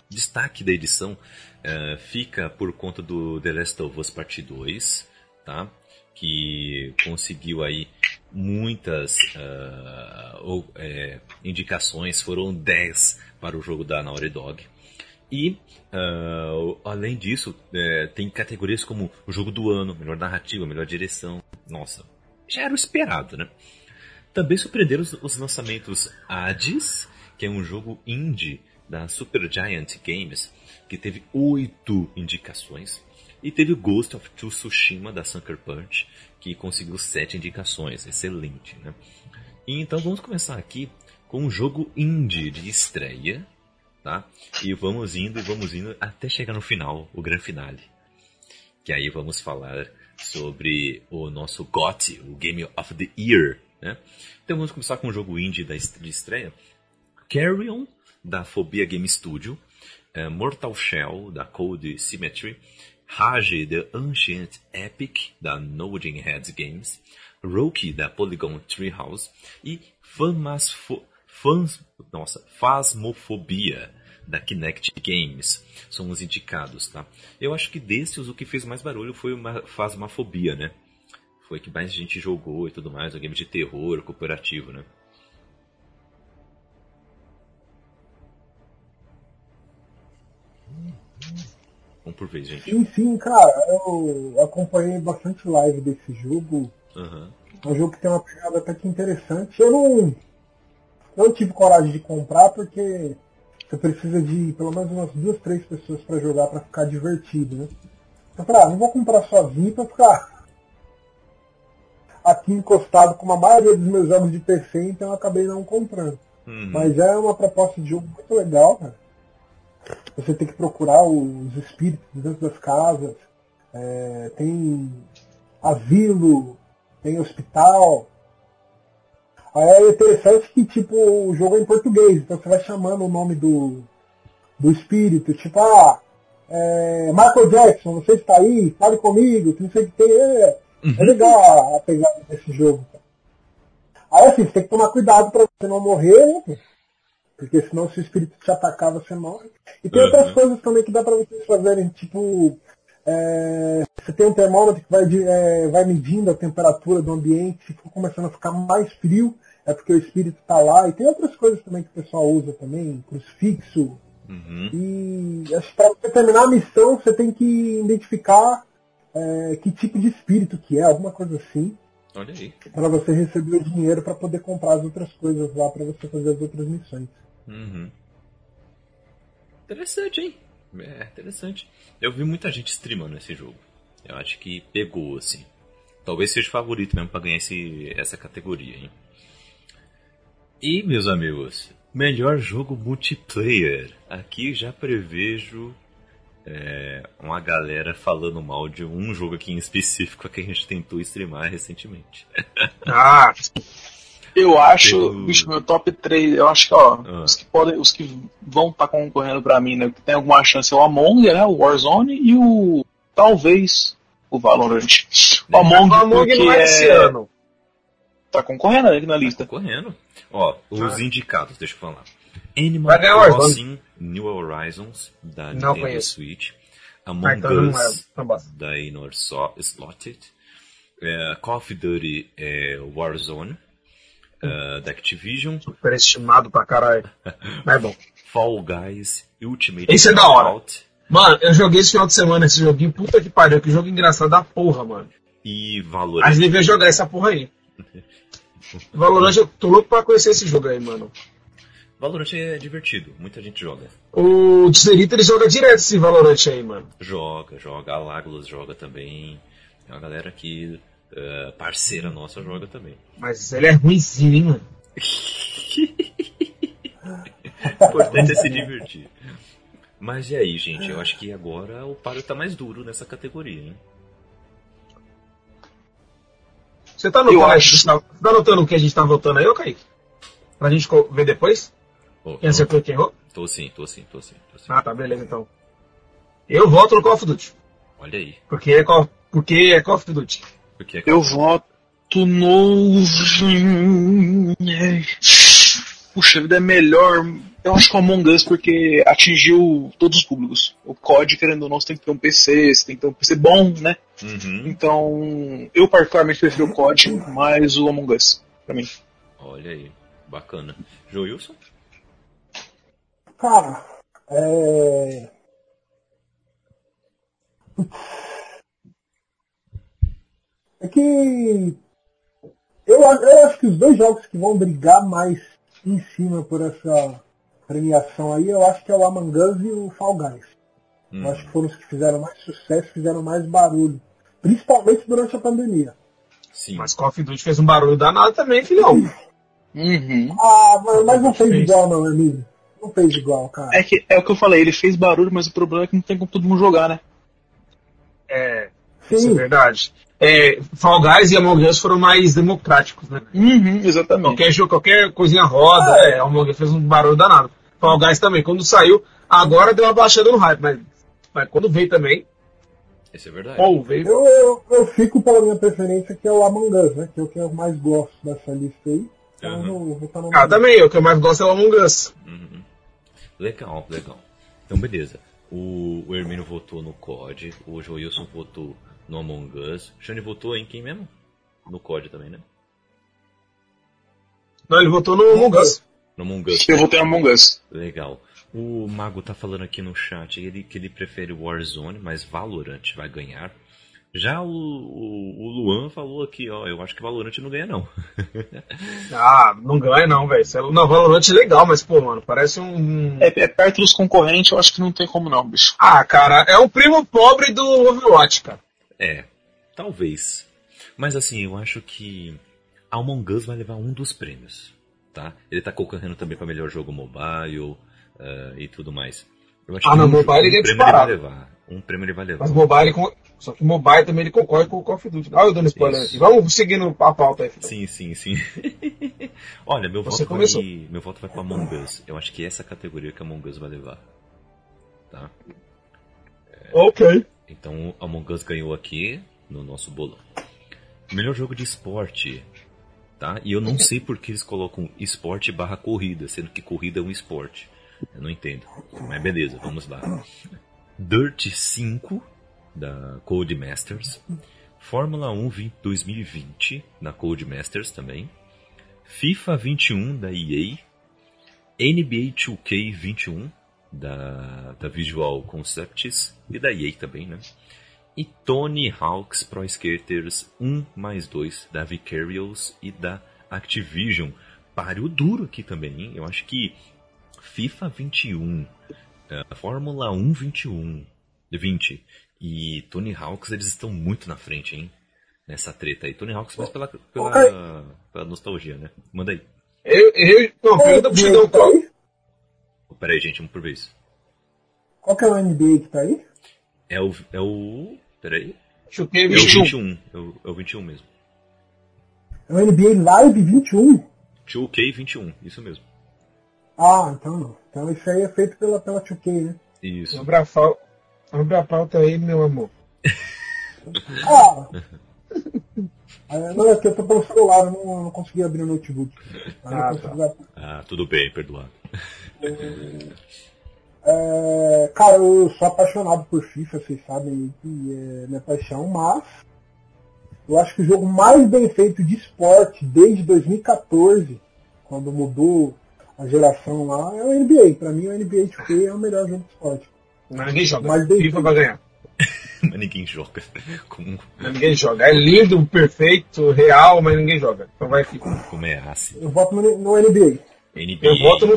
Destaque da edição uh, fica por conta do The Last of Us Part 2, tá? Que conseguiu aí muitas uh, ou, é, indicações, foram 10 para o jogo da Naughty Dog. E, uh, além disso, é, tem categorias como o jogo do ano, melhor narrativa, melhor direção. Nossa, já era o esperado, né? Também surpreenderam os, os lançamentos Hades, que é um jogo indie da Supergiant Games, que teve oito indicações. E teve Ghost of Tsushima da Sucker Punch, que conseguiu sete indicações. Excelente, né? E então vamos começar aqui com um jogo indie de estreia, tá? E vamos indo, vamos indo até chegar no final, o grande finale. Que aí vamos falar sobre o nosso GOT, o Game of the Year, né? Então vamos começar com o jogo indie da de estreia. Carrion, da Phobia Game Studio. Uh, Mortal Shell, da Code Symmetry. Rage, The Ancient Epic, da Noding Heads Games. Roki, da Polygon Treehouse. E Famasfo Fans, nossa, Phasmophobia, da Kinect Games. São os indicados, tá? Eu acho que desses o que fez mais barulho foi uma Phasmophobia, né? Foi que mais gente jogou e tudo mais, um game de terror cooperativo, né? Vamos por vez, gente. Sim, sim, cara. Eu acompanhei bastante live desse jogo. Uhum. É um jogo que tem uma pegada até que interessante. Eu não eu tive coragem de comprar porque você precisa de pelo menos umas duas, três pessoas para jogar para ficar divertido, né? Eu falei, ah, não vou comprar sozinho para ficar aqui encostado com a maioria dos meus jogos de PC, então eu acabei não comprando. Uhum. Mas é uma proposta de jogo muito legal, cara. Você tem que procurar os espíritos dentro das casas. É, tem asilo, tem hospital, é interessante que, tipo, o jogo é em português, então você vai chamando o nome do, do espírito, tipo, ah, é, Michael Jackson, você está aí, fale comigo, que não sei o que tem. É, uhum. é legal a, pegada desse jogo. Aí assim, você tem que tomar cuidado para você não morrer, né? Porque senão se o espírito te atacar, você morre. E tem uhum. outras coisas também que dá para vocês fazerem, tipo, é, você tem um termômetro que vai, é, vai medindo a temperatura do ambiente, se for começando a ficar mais frio, é porque o espírito está lá. E tem outras coisas também que o pessoal usa também, crucifixo. Uhum. E acho que para você terminar a missão, você tem que identificar é, que tipo de espírito que é, alguma coisa assim. Olha aí. Para você receber o dinheiro para poder comprar as outras coisas lá para você fazer as outras missões. Uhum. Interessante, hein? É, interessante. Eu vi muita gente streamando esse jogo. Eu acho que pegou, assim. Talvez seja o favorito mesmo para ganhar esse, essa categoria, hein? E, meus amigos, melhor jogo multiplayer. Aqui já prevejo é, uma galera falando mal de um jogo aqui em específico que a gente tentou streamar recentemente. Ah! Eu acho, eu... bicho, meu top 3, eu acho que, ó, ah. os que podem, os que vão estar tá concorrendo pra mim, né, que tem alguma chance é o Among, né, o Warzone e o, talvez, o Valorant. O Among, o Among porque é... esse ano. Tá concorrendo aqui na lista. Tá concorrendo. Ó, os ah. indicados, deixa eu falar. Animal Crossing New Horizons, da Não Nintendo conheço. Switch. Among ah, então Us, é da Inor Slotted. É, Call of Duty é, Warzone. uh, da Activision. Superestimado pra caralho. Mas é bom. Fall Guys Ultimate Esse é da hora. Mano, eu joguei esse final de semana esse joguinho. Puta que pariu, que jogo engraçado da porra, mano. E Valorant. A gente devia jogar essa porra aí. Valorant, eu tô louco pra conhecer esse jogo aí, mano. Valorant é divertido, muita gente joga. O Tserita ele joga direto esse Valorant aí, mano. Joga, joga. A Lágulas joga também. É uma galera que, uh, parceira nossa, joga também. Mas ele é ruimzinho, hein, mano? Importante é se divertir. Mas e aí, gente? Eu acho que agora o páreo tá mais duro nessa categoria, hein? Você tá anotando, acho... tá, tá anotando o que a gente tá votando aí, ô Kaique? Pra gente ver depois? Oh, quem acertou e quem errou? Tô sim, tô sim, tô sim, tô sim. Ah, tá, beleza então. Eu voto no Call of Duty. Olha aí. Porque é Call, porque é Call of Duty. Porque é Call Eu voto no. Puxa, a vida é melhor. Eu acho que o Among Us porque atingiu todos os públicos. O COD, querendo ou não, você tem que ter um PC, você tem que ter um PC bom, né? Uhum. Então, eu particularmente prefiro o COD, mais o Among Us, pra mim. Olha aí, bacana. Joilson? Cara, é. É que. Eu, eu acho que os dois jogos que vão brigar mais em cima por essa premiação aí, eu acho que é o Among Us e o Fall Guys. Hum. Eu acho que foram os que fizeram mais sucesso, fizeram mais barulho. Principalmente durante a pandemia. Sim. Mas Call of Duty fez um barulho danado também, filhão. Uhum. Ah, mas, mas não fez, fez igual não, amigo. Não fez igual, cara. É, que, é o que eu falei, ele fez barulho, mas o problema é que não tem como todo mundo jogar, né? É, Sim. isso é verdade. É, Fall Guys e Among Us foram mais democráticos, né? Uhum, exatamente. Qualquer jogo, qualquer coisinha roda, ah, é. Among Us fez um barulho danado. Fall Guys também, quando saiu, agora deu uma baixada no hype, mas, mas quando veio também. Isso é verdade. Pô, veio... eu, eu, eu, fico pela minha preferência, que é o Among Us, né? Que é o que eu mais gosto dessa lista aí. Então uhum. eu vou Ah, também, o que eu mais gosto é o Among Us. Uhum. Legal, legal. Então, beleza. O, o Hermínio votou no COD, o Joilson votou no Among Us. O Shane votou em quem mesmo? No COD também, né? Não, ele votou no Among Us. No Among Us. Eu votei no Among Us. Legal. O Mago tá falando aqui no chat ele, que ele prefere Warzone, mas Valorant vai ganhar. Já o, o, o, Luan falou aqui, ó, eu acho que Valorant não ganha não. ah, não ganha não, velho. Não, Valorant é legal, mas pô, mano, parece um... É, é, perto dos concorrentes, eu acho que não tem como não, bicho. Ah, cara, é o primo pobre do Overwatch, cara. É, talvez. Mas assim, eu acho que Among Us vai levar um dos prêmios, tá? Ele tá concorrendo também para melhor jogo mobile uh, e tudo mais. ah, no mobile ele é disparado. Ele vai levar. Um prêmio ele vai levar. Mas mobile, só que mobile também ele concorre com o Call of Duty. Olha eu dando spoiler aqui. Vamos seguindo a pauta aí. Sim, sim, sim. Olha, meu voto, vai, meu voto vai para Among Us. Eu acho que é essa categoria que Among Us vai levar. Tá? É... Ok. Então Among Us ganhou aqui no nosso bolão. Melhor jogo de esporte. Tá? E eu não sei por que eles colocam esporte barra corrida, sendo que corrida é um esporte. Eu não entendo. Mas beleza, vamos lá. Dirt 5 da Codemasters, Fórmula 1 2020 da Codemasters também, FIFA 21 da EA, NBA 2K 21 da, da Visual Concepts e da EA também, né? E Tony Hawk's Pro Skaters 1 mais 2 da Vicarious e da Activision. Páreo duro aqui também, hein? Eu acho que FIFA 21, uh, Fórmula 1 21, 20 e Tony Hawks, eles estão muito na frente, hein? Nessa treta aí. Tony Hawks, mas pela, pela, pela nostalgia, né? Manda aí. Eu, eu, não, pergunta pro Xandão qual. Pera aí, gente, vamos por vez. Qual que é o NBA que tá aí? É o. É o. Pera aí. Chutei é o 21. É o, é o 21 mesmo. É o NBA Live 21? 2K 21, isso mesmo. Ah, então não. Então isso aí é feito pela, pela 2K, né? Isso. Abre a, Abre a pauta aí, meu amor. ah! Não, é que eu tô pelo celular, eu não, não consegui abrir o notebook. Ah, tá. ah, tudo bem, perdoado. É, cara, eu sou apaixonado por FIFA, vocês sabem que é minha paixão, mas Eu acho que o jogo mais bem feito de esporte desde 2014, quando mudou a geração lá, é o NBA. Pra mim, o NBA 2K é o melhor jogo de esporte. Mas ninguém joga. Mas bem FIFA feito. vai ganhar. Mas ninguém joga. Como, Mas ninguém joga. É lindo, perfeito, real, mas ninguém joga. Então vai FIFA. como é assim? Eu voto no, no NBA. NBA. Eu voto no.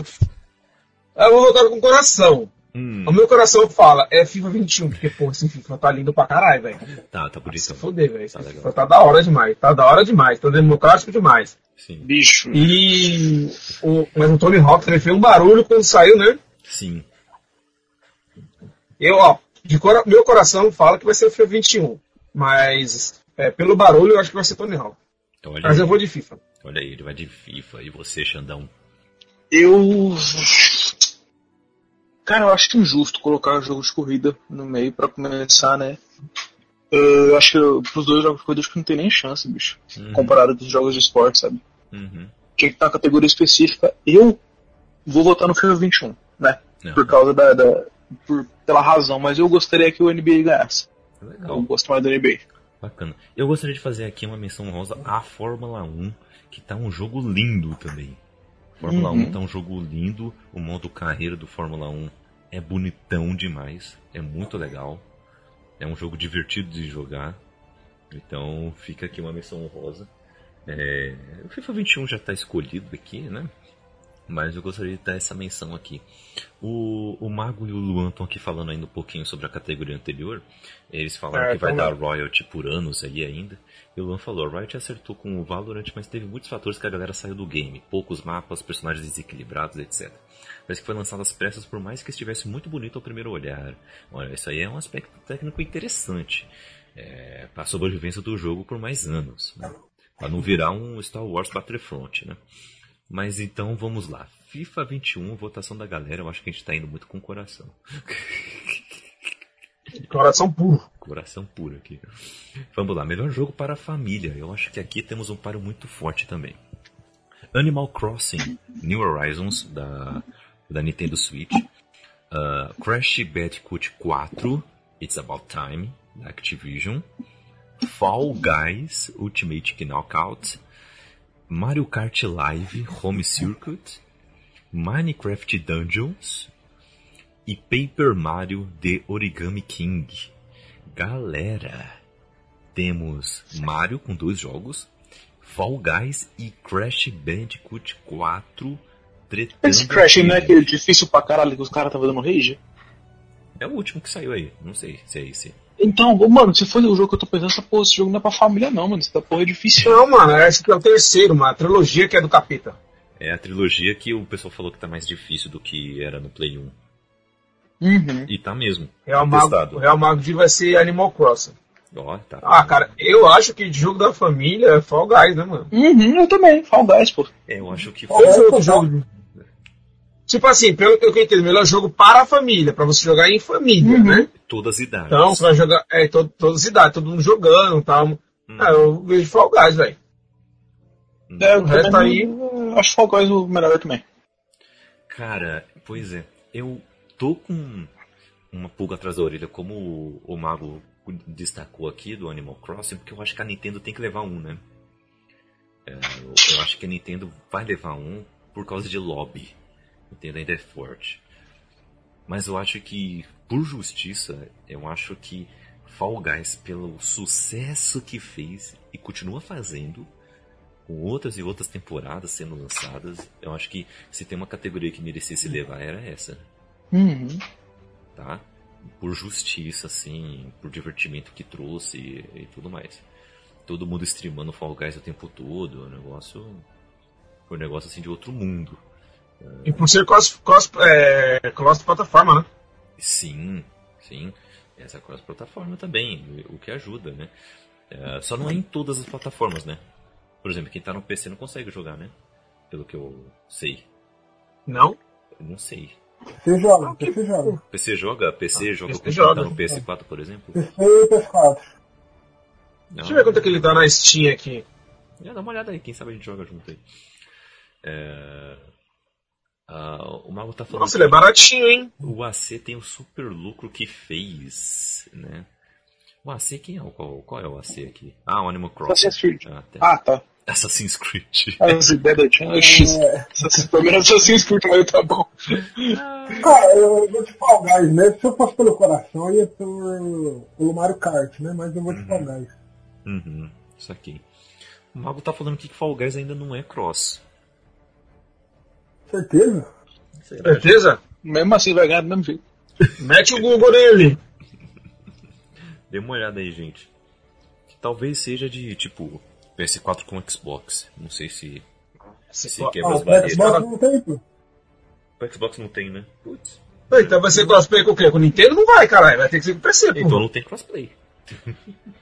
Eu vou votar com o coração. Hum, O meu coração fala, é FIFA 21, porque, pô, esse FIFA tá lindo pra caralho, velho. tá, tá Se bonito. foder, velho. Tá. FIFA tá da hora demais. Tá da hora demais. Tá democrático demais. Sim, Bicho. E. O, mas o Tony Hawk ele fez um barulho quando saiu, né? sim. Eu, ó, cora- meu coração fala que vai ser o FIFA 21. Mas, é, pelo barulho, eu acho que vai ser Tony Hawk. Então, olha, Mas aí, eu vou de FIFA. olha aí, ele vai de FIFA. E você, Xandão? Eu. Cara, eu acho que é injusto colocar jogos de corrida no meio pra começar, né? Eu acho que pros dois jogos de corrida acho que não tem nem chance, bicho. Uhum. Comparado com os jogos de esporte, sabe? Uhum. Tinha que estar na categoria específica. Eu vou votar no FIFA 21, né? Não. Por causa da. da- por, pela razão, mas eu gostaria que o NBA ganhasse. Eu Legal, gosto mais do NBA. bacana. Eu gostaria de fazer aqui uma menção rosa à Fórmula 1, que tá um jogo lindo também. Fórmula Uhum. 1 tá um jogo lindo, o modo carreira do Fórmula 1 é bonitão demais, é muito legal. É um jogo divertido de jogar. Então fica aqui uma menção rosa. É, o FIFA 21 já está escolhido aqui, né? Mas eu gostaria de dar essa menção aqui. O, o Mago e o Luan estão aqui falando ainda um pouquinho sobre a categoria anterior. Eles falaram É, que vai dar royalty por anos aí ainda. E o Luan falou, a Riot acertou com o Valorant, mas teve muitos fatores que a galera saiu do game. Poucos mapas, personagens desequilibrados, etc. Parece que foi lançado às pressas por mais que estivesse muito bonito ao primeiro olhar. Olha, isso aí é um aspecto técnico interessante. É, para a sobrevivência do jogo por mais anos. Né? Para não virar um Star Wars Battlefront, né? Mas então vamos lá. FIFA 21, votação da galera, eu acho que a gente tá indo muito com o coração. Coração puro. Coração puro aqui. Vamos lá, melhor jogo para a família. Eu acho que aqui temos um páreo muito forte também. Animal Crossing New Horizons da, da Nintendo Switch. Uh, Crash Bandicoot 4 It's About Time da Activision. Fall Guys Ultimate Knockout. Mario Kart Live Home Circuit. Minecraft Dungeons e Paper Mario The Origami King. Galera, temos Mario com dois jogos, Fall Guys e Crash Bandicoot 4 tretando. Esse Crash não é aquele difícil pra caralho que os caras estavam dando rage? É o último que saiu aí, não sei se é esse. Então, mano, se for o jogo que eu tô pensando, essa porra, esse jogo não é pra família não, mano. Essa porra é difícil. Não, mano, esse aqui é o terceiro, mano. A trilogia que é do capeta. É a trilogia que o pessoal falou que tá mais difícil do que era no Play 1. Uhum. E tá mesmo. Real Tá Mago, o Real Mago de vai ser Animal Crossing. Ó, tá. Ah, cara, eu acho que jogo da família é Fall Guys, né, mano? Uhum, eu também. Fall Guys, pô. É, eu acho que Fall Qual Guys foi outro jogo? Tipo assim, pelo que eu entendo, melhor jogo para a família, pra você jogar em família, Uhum. né? todas as idades. Então, você vai jogar, é, todo, todas as idades, todo mundo jogando e tal. Hum. Ah, eu vejo Fall Guys, velho. É, eu O resto aí- acho Fall Guys o melhor também. Cara, pois é. Eu tô com uma pulga atrás da orelha, como o, o Mago destacou aqui do Animal Crossing, porque eu acho que a Nintendo tem que levar um, né? É, eu, eu acho que a Nintendo vai levar um por causa de lobby. Nintendo ainda é forte. Mas eu acho que, por justiça, eu acho que Fall Guys, pelo sucesso que fez e continua fazendo, com outras e outras temporadas sendo lançadas, eu acho que se tem uma categoria que merecesse levar era essa, Uhum. tá? Por justiça, assim, por divertimento que trouxe e, e tudo mais. Todo mundo streamando Fall Guys o tempo todo, um negócio. Foi um negócio assim de outro mundo. E por ser cross, cross, é, cross plataforma, né? Sim, sim. Essa cross-plataforma também, o que ajuda, né? É, só não é em todas as plataformas, né? Por exemplo, quem tá no PC não consegue jogar, né? Pelo que eu sei. Não? Eu não sei. Você joga, PC joga. PC joga? PC joga PC com quem joga. tá no PS4, por exemplo? PC e PS4. Não. Deixa eu ver quanto é que ele tá na Steam aqui. É, dá uma olhada aí, quem sabe a gente joga junto aí. É... ah, o Mago tá falando Nossa, ele é que baratinho, hein? o AC tem o super lucro que fez, né? O AC quem é? Qual, qual é o AC aqui? Ah, o Animal Crossing. Assassin's Creed. Ah, tá. Ah, tá. Assassin's Creed. As ideias da China. É, Pelo menos Assassin's Creed, mas tá bom. cara, eu vou de Fall Guys mesmo. Se eu fosse pelo coração, eu ia por, pelo Mario Kart, né? Mas eu vou de Fall Guys. Uhum, isso aqui. O Mago tá falando aqui que Fall Guys ainda não é cross. Certeza? Certeza? Mesmo assim vai ganhar do mesmo jeito. Mete o Google nele. Dê uma olhada aí, gente. Que talvez seja de tipo PS4 com Xbox. Não sei se. Se quebra Ah, as barreiras. Xbox não tem, pô. O Xbox não tem, né? Putz. Então vai ser crossplay com o quê? Com o Nintendo? Não vai, caralho. Vai ter que ser com o PC, Então pô. não tem crossplay.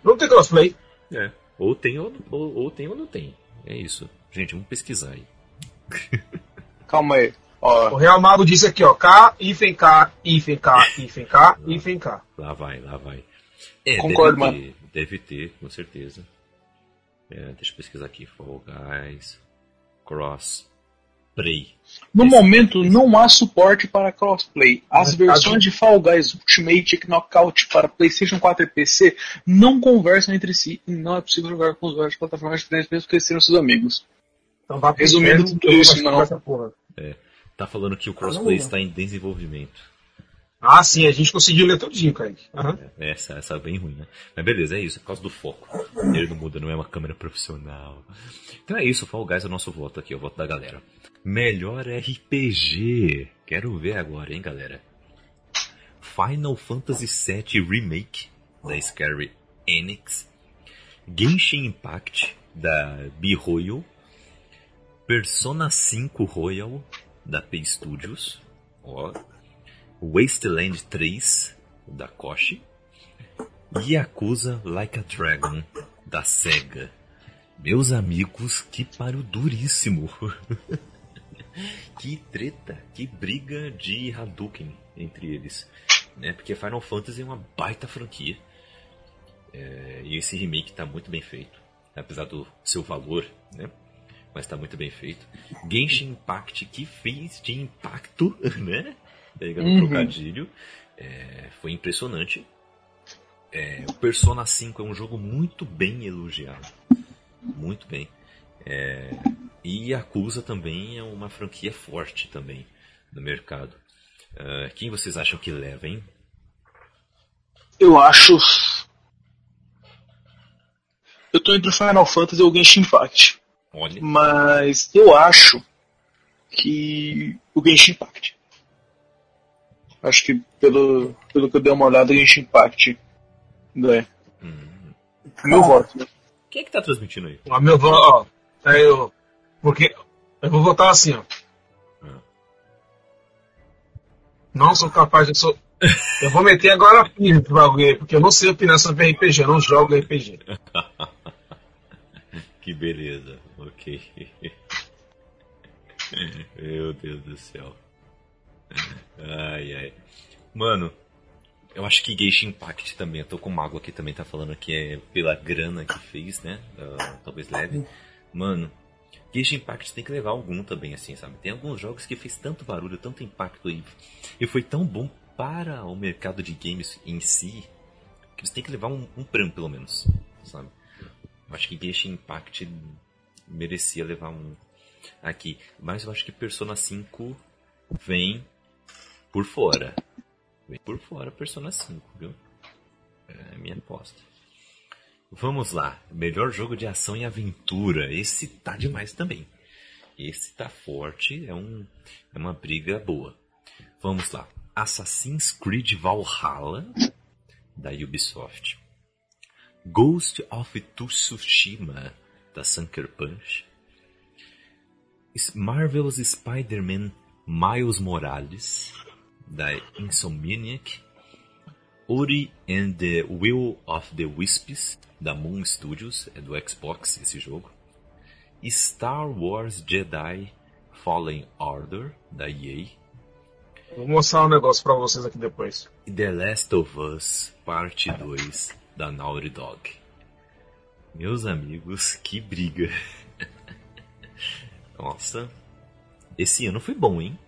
Não tem crossplay. É. Ou tem ou, ou, ou tem ou não tem. É isso. Gente, vamos pesquisar aí. Calma aí. O Ó, Real Mago disse aqui, ó. K, hífen K, hífen K, hífen K, hífen K. Lá vai, lá vai. É, Concordo, deve ter, deve ter, com certeza. É, deixa eu pesquisar aqui. Fall Guys. Cross. Play. no Esse- momento não há suporte para crossplay. As Mas tá versões de Fall Guys Ultimate e Knockout para PlayStation 4 e PC não conversam entre si e não é possível jogar com usuários de plataformas diferentes mesmo que eles sejam seus amigos. Então pro Resumindo tudo eu isso, não. essa porra. Tá falando que o crossplay não. está em desenvolvimento. Ah, sim, a gente conseguiu ler todinho, Kaique. Aham. É, Essa, essa é bem ruim, né? Mas beleza, é isso, é por causa do foco. Ele não muda, não é uma câmera profissional. Então é isso, Fall Guys é o nosso voto aqui, é o voto da galera. Melhor RPG. Quero ver agora, hein, galera. Final Fantasy VII Remake, da Square Enix. Genshin Impact, da B-Royal. Persona 5 Royal, da P Studios. Ó, Wasteland 3, da Koshi. Yakuza Like a Dragon, da SEGA. Meus amigos, que páreo duríssimo. que treta, que briga de Hadouken entre eles. Né? Porque Final Fantasy é uma baita franquia. É, e esse remake está muito bem feito. Apesar do seu valor, né? Mas está muito bem feito. Genshin Impact, que fez de impacto, né? Pegando Uhum. trocadilho. É, foi impressionante. É, o Persona 5 é um jogo muito bem elogiado. Muito bem. É, e Yakuza também é uma franquia forte também no mercado. Ah, quem vocês acham que leva, hein? Eu acho. Eu tô entre o Final Fantasy e o Genshin Impact. Olha, Mas eu acho que o Genshin Impact. Acho que pelo, pelo que eu dei uma olhada, o Genshin Impact ganha. hum, Meu voto. né? quem é que tá transmitindo aí? Ó, meu voto, ó. Eu. Porque. Eu vou votar assim, ó. Ah. Não sou capaz de. Sou... Eu vou meter agora a pilha pro bagulho, porque eu não sei opinar sobre RPG, eu não jogo RPG. Que beleza, ok. Meu Deus do céu. Ai, ai. Mano, eu acho que Genshin Impact também. Eu tô com o Mago aqui também, tá falando que é pela grana que fez, né? Ah, talvez leve. Mano, Genshin Impact tem que levar algum também, assim, sabe? Tem alguns jogos que fez tanto barulho, tanto impacto e, e foi tão bom para o mercado de games em si que eles têm que levar um, um prêmio, pelo menos, sabe? Acho que Genshin Impact merecia levar um aqui. Mas eu acho que Persona 5 vem por fora. Vem por fora Persona 5, viu? É a minha aposta. Vamos lá. Melhor jogo de ação e aventura. Esse tá demais também. Esse tá forte. É, um, é uma briga boa. Vamos lá. Assassin's Creed Valhalla, da Ubisoft. Ghost of Tsushima, da Sucker Punch. Marvel's Spider-Man Miles Morales, da Insomniac. Ori and the Will of the Wisps, da Moon Studios, é do Xbox esse jogo. Star Wars Jedi Fallen Order, da EA. Vou mostrar um negócio pra vocês aqui depois. The Last of Us Parte 2 da Naughty Dog. Meus amigos, que briga. Nossa. Esse ano foi bom, hein?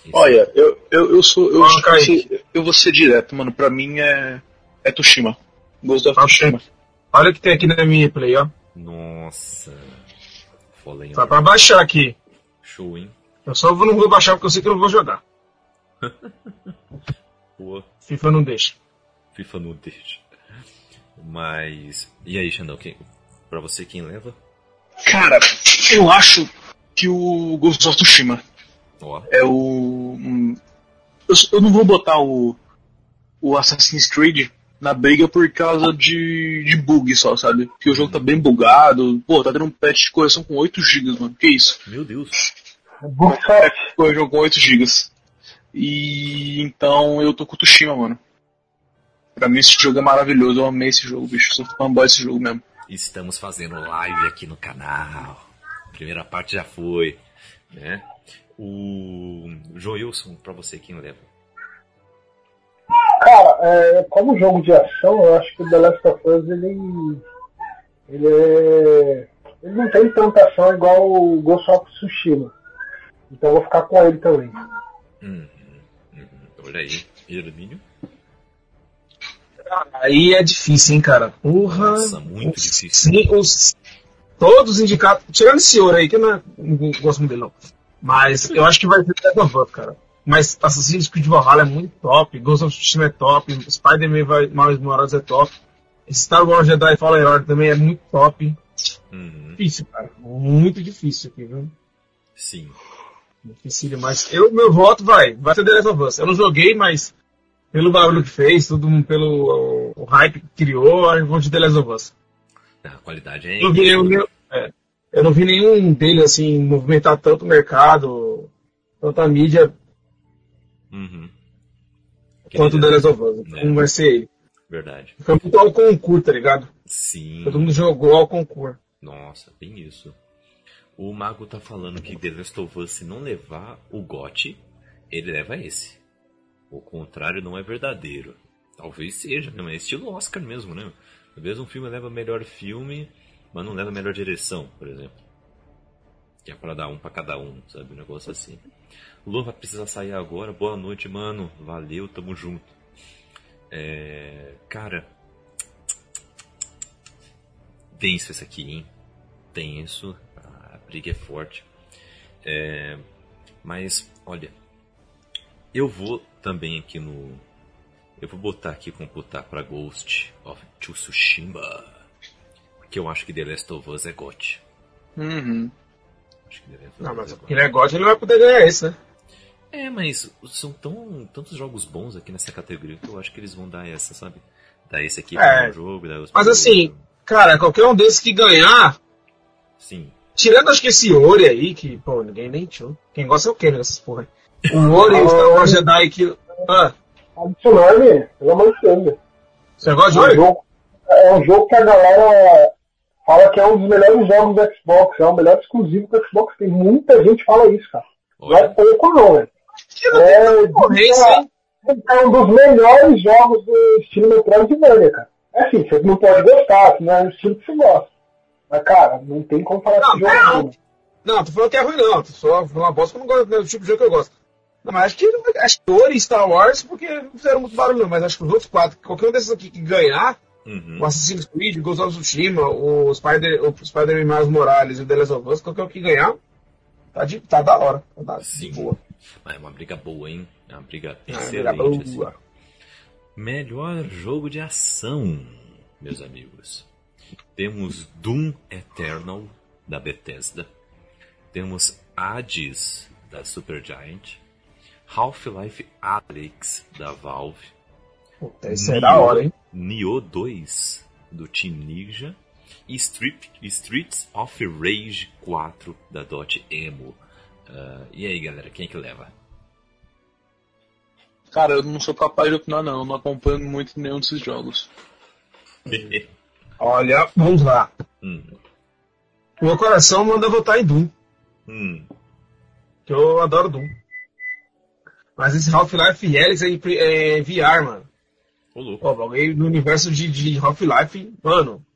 Esse Olha, eu, eu, eu sou. Eu, vou ser, eu vou ser direto, mano. Pra mim é. É Toshima. Ghost of Tá Tsushima. Olha o que tem aqui na minha play, ó. Nossa. Fallen Tá pra baixar aqui. Show, hein? Eu só vou, não vou baixar porque eu sei que eu não vou jogar. Pô, FIFA não deixa. FIFA não deixa. Mas. E aí, Xandão, quem, pra você quem leva? Cara, eu acho que o Ghost of Tsushima Ó, é o. hum, Eu, eu não vou botar o, o Assassin's Creed na briga por causa de, de bug só, sabe? Porque o jogo tá bem bugado. Pô, tá dando um patch de correção com 8 GB, mano. Que isso? meu Deus. Um jogo com 8 GB. E então eu tô com o Tsushima, mano. Pra mim esse jogo é maravilhoso, eu amei esse jogo, bicho. Sou fanboy desse jogo mesmo. Estamos fazendo live aqui no canal. Primeira parte já foi, né? O Joilson, pra você quem leva? Cara, é, como jogo de ação, eu acho que o The Last of Us ele. Ele é. Ele não tem tanta ação igual o Ghost of Tsushima. Então eu vou ficar com ele também. Uhum, uhum. Olha aí, Hermínio. Aí é difícil, hein, cara. Porra. Nossa, muito Os- difícil. Sim, os, todos indicados. Tirando esse ouro aí, que eu não, não gosto muito dele, não. Mas eu acho que vai ser Death of cara. Mas Assassin's Creed Valhalla é muito top, Ghost of Tsushima é top, Spider-Man vai- Miles Morales é top. Star Wars Jedi Fallen Order também é muito top. Uhum, Difícil, cara. Muito difícil aqui, viu? sim. Difícil, mas eu, meu voto vai, vai ser The Last of Us. Eu não joguei, mas pelo barulho que fez, tudo pelo o, o hype que criou, eu vou de The Last of Us. A qualidade é Eu, vi, eu, é, eu não vi nenhum dele assim movimentar tanto o mercado, tanta mídia Uhum. quanto o The Last of Us. É. Então vai ser ele. Verdade. Foi muito ao concurso, tá ligado? Sim. Todo mundo jogou ao concurso. Nossa, bem isso. O Mago tá falando que The Last of Us, se não levar o GOT, ele leva esse. O contrário não é verdadeiro. Talvez seja, né? É estilo Oscar mesmo, né? Talvez um filme leva melhor filme, mas não leva melhor direção, por exemplo. Que é pra dar um pra cada um, sabe? Um negócio assim. O Lu vai precisar sair agora. Boa noite, mano. Valeu, tamo junto. É... Cara. Tenso esse aqui, hein? Tenso. A briga é forte. É... Mas, olha. Eu vou também aqui no. Eu vou botar aqui computar pra Ghost of Tsushima. Porque eu acho que The Last of Us é GOT. Uhum. Acho que The Last of Não, Us mas é GOT. ele é God, ele não vai poder ganhar esse, né? É, mas são tão, tantos jogos bons aqui nessa categoria que eu acho que eles vão dar essa, sabe? Dar esse aqui É. para um jogo, dar os Mas assim, cara, qualquer um desses que ganhar, Sim. tirando acho que esse Ori aí, que, pô, ninguém nem tinha. Quem gosta é o Kenny nessas porra. O Ori e o Star Wars Jedi que. Ah, Adicionar-me, pelo amor de Deus. você gosta de É Ori? jogo, é um jogo que a galera fala que é um dos melhores jogos do Xbox, é o melhor exclusivo do Xbox. Tem muita gente que fala isso, cara. Não é pouco não, velho. É, hein? é um dos melhores jogos do estilo Metroidvania, cara. É assim, você não pode gostar, se não é o estilo que você gosta. Mas, cara, não tem como falar Não, desse jogo não. não. Tô falando que é ruim não, tô só falando uma bosta que eu não gosto, é do tipo de jogo que eu gosto. Mas acho que, acho que Ori e Star Wars, porque não fizeram muito barulho mas acho que os outros quatro, qualquer um desses aqui que ganhar, uhum. o Assassin's Creed, o Ghost of Tsushima, o Spider, o Spider-Man Miles Morales e o The Last of Us, qualquer um que ganhar, tá, de, tá da hora, tá da, Sim. boa. Mas é uma briga boa, hein? É uma briga excelente. assim. boa. Melhor jogo de ação, meus amigos. Temos Doom Eternal, da Bethesda. Temos Hades, da Supergiant. Half-Life Alyx, da Valve. Puta, Isso é da hora, hein? Nioh 2, do Team Ninja. E Street, Streets of Rage 4, da Dot Emo. Ah, e aí, galera, quem é que leva? Cara, eu não sou capaz de opinar não, eu não acompanho muito nenhum desses jogos. Olha, vamos lá. hum, Meu coração manda votar em Doom, hum, que eu adoro Doom. Mas esse Half-Life Helix é, em é VR, mano. ô louco. Pô, bagulho no universo de, de Half-Life, mano.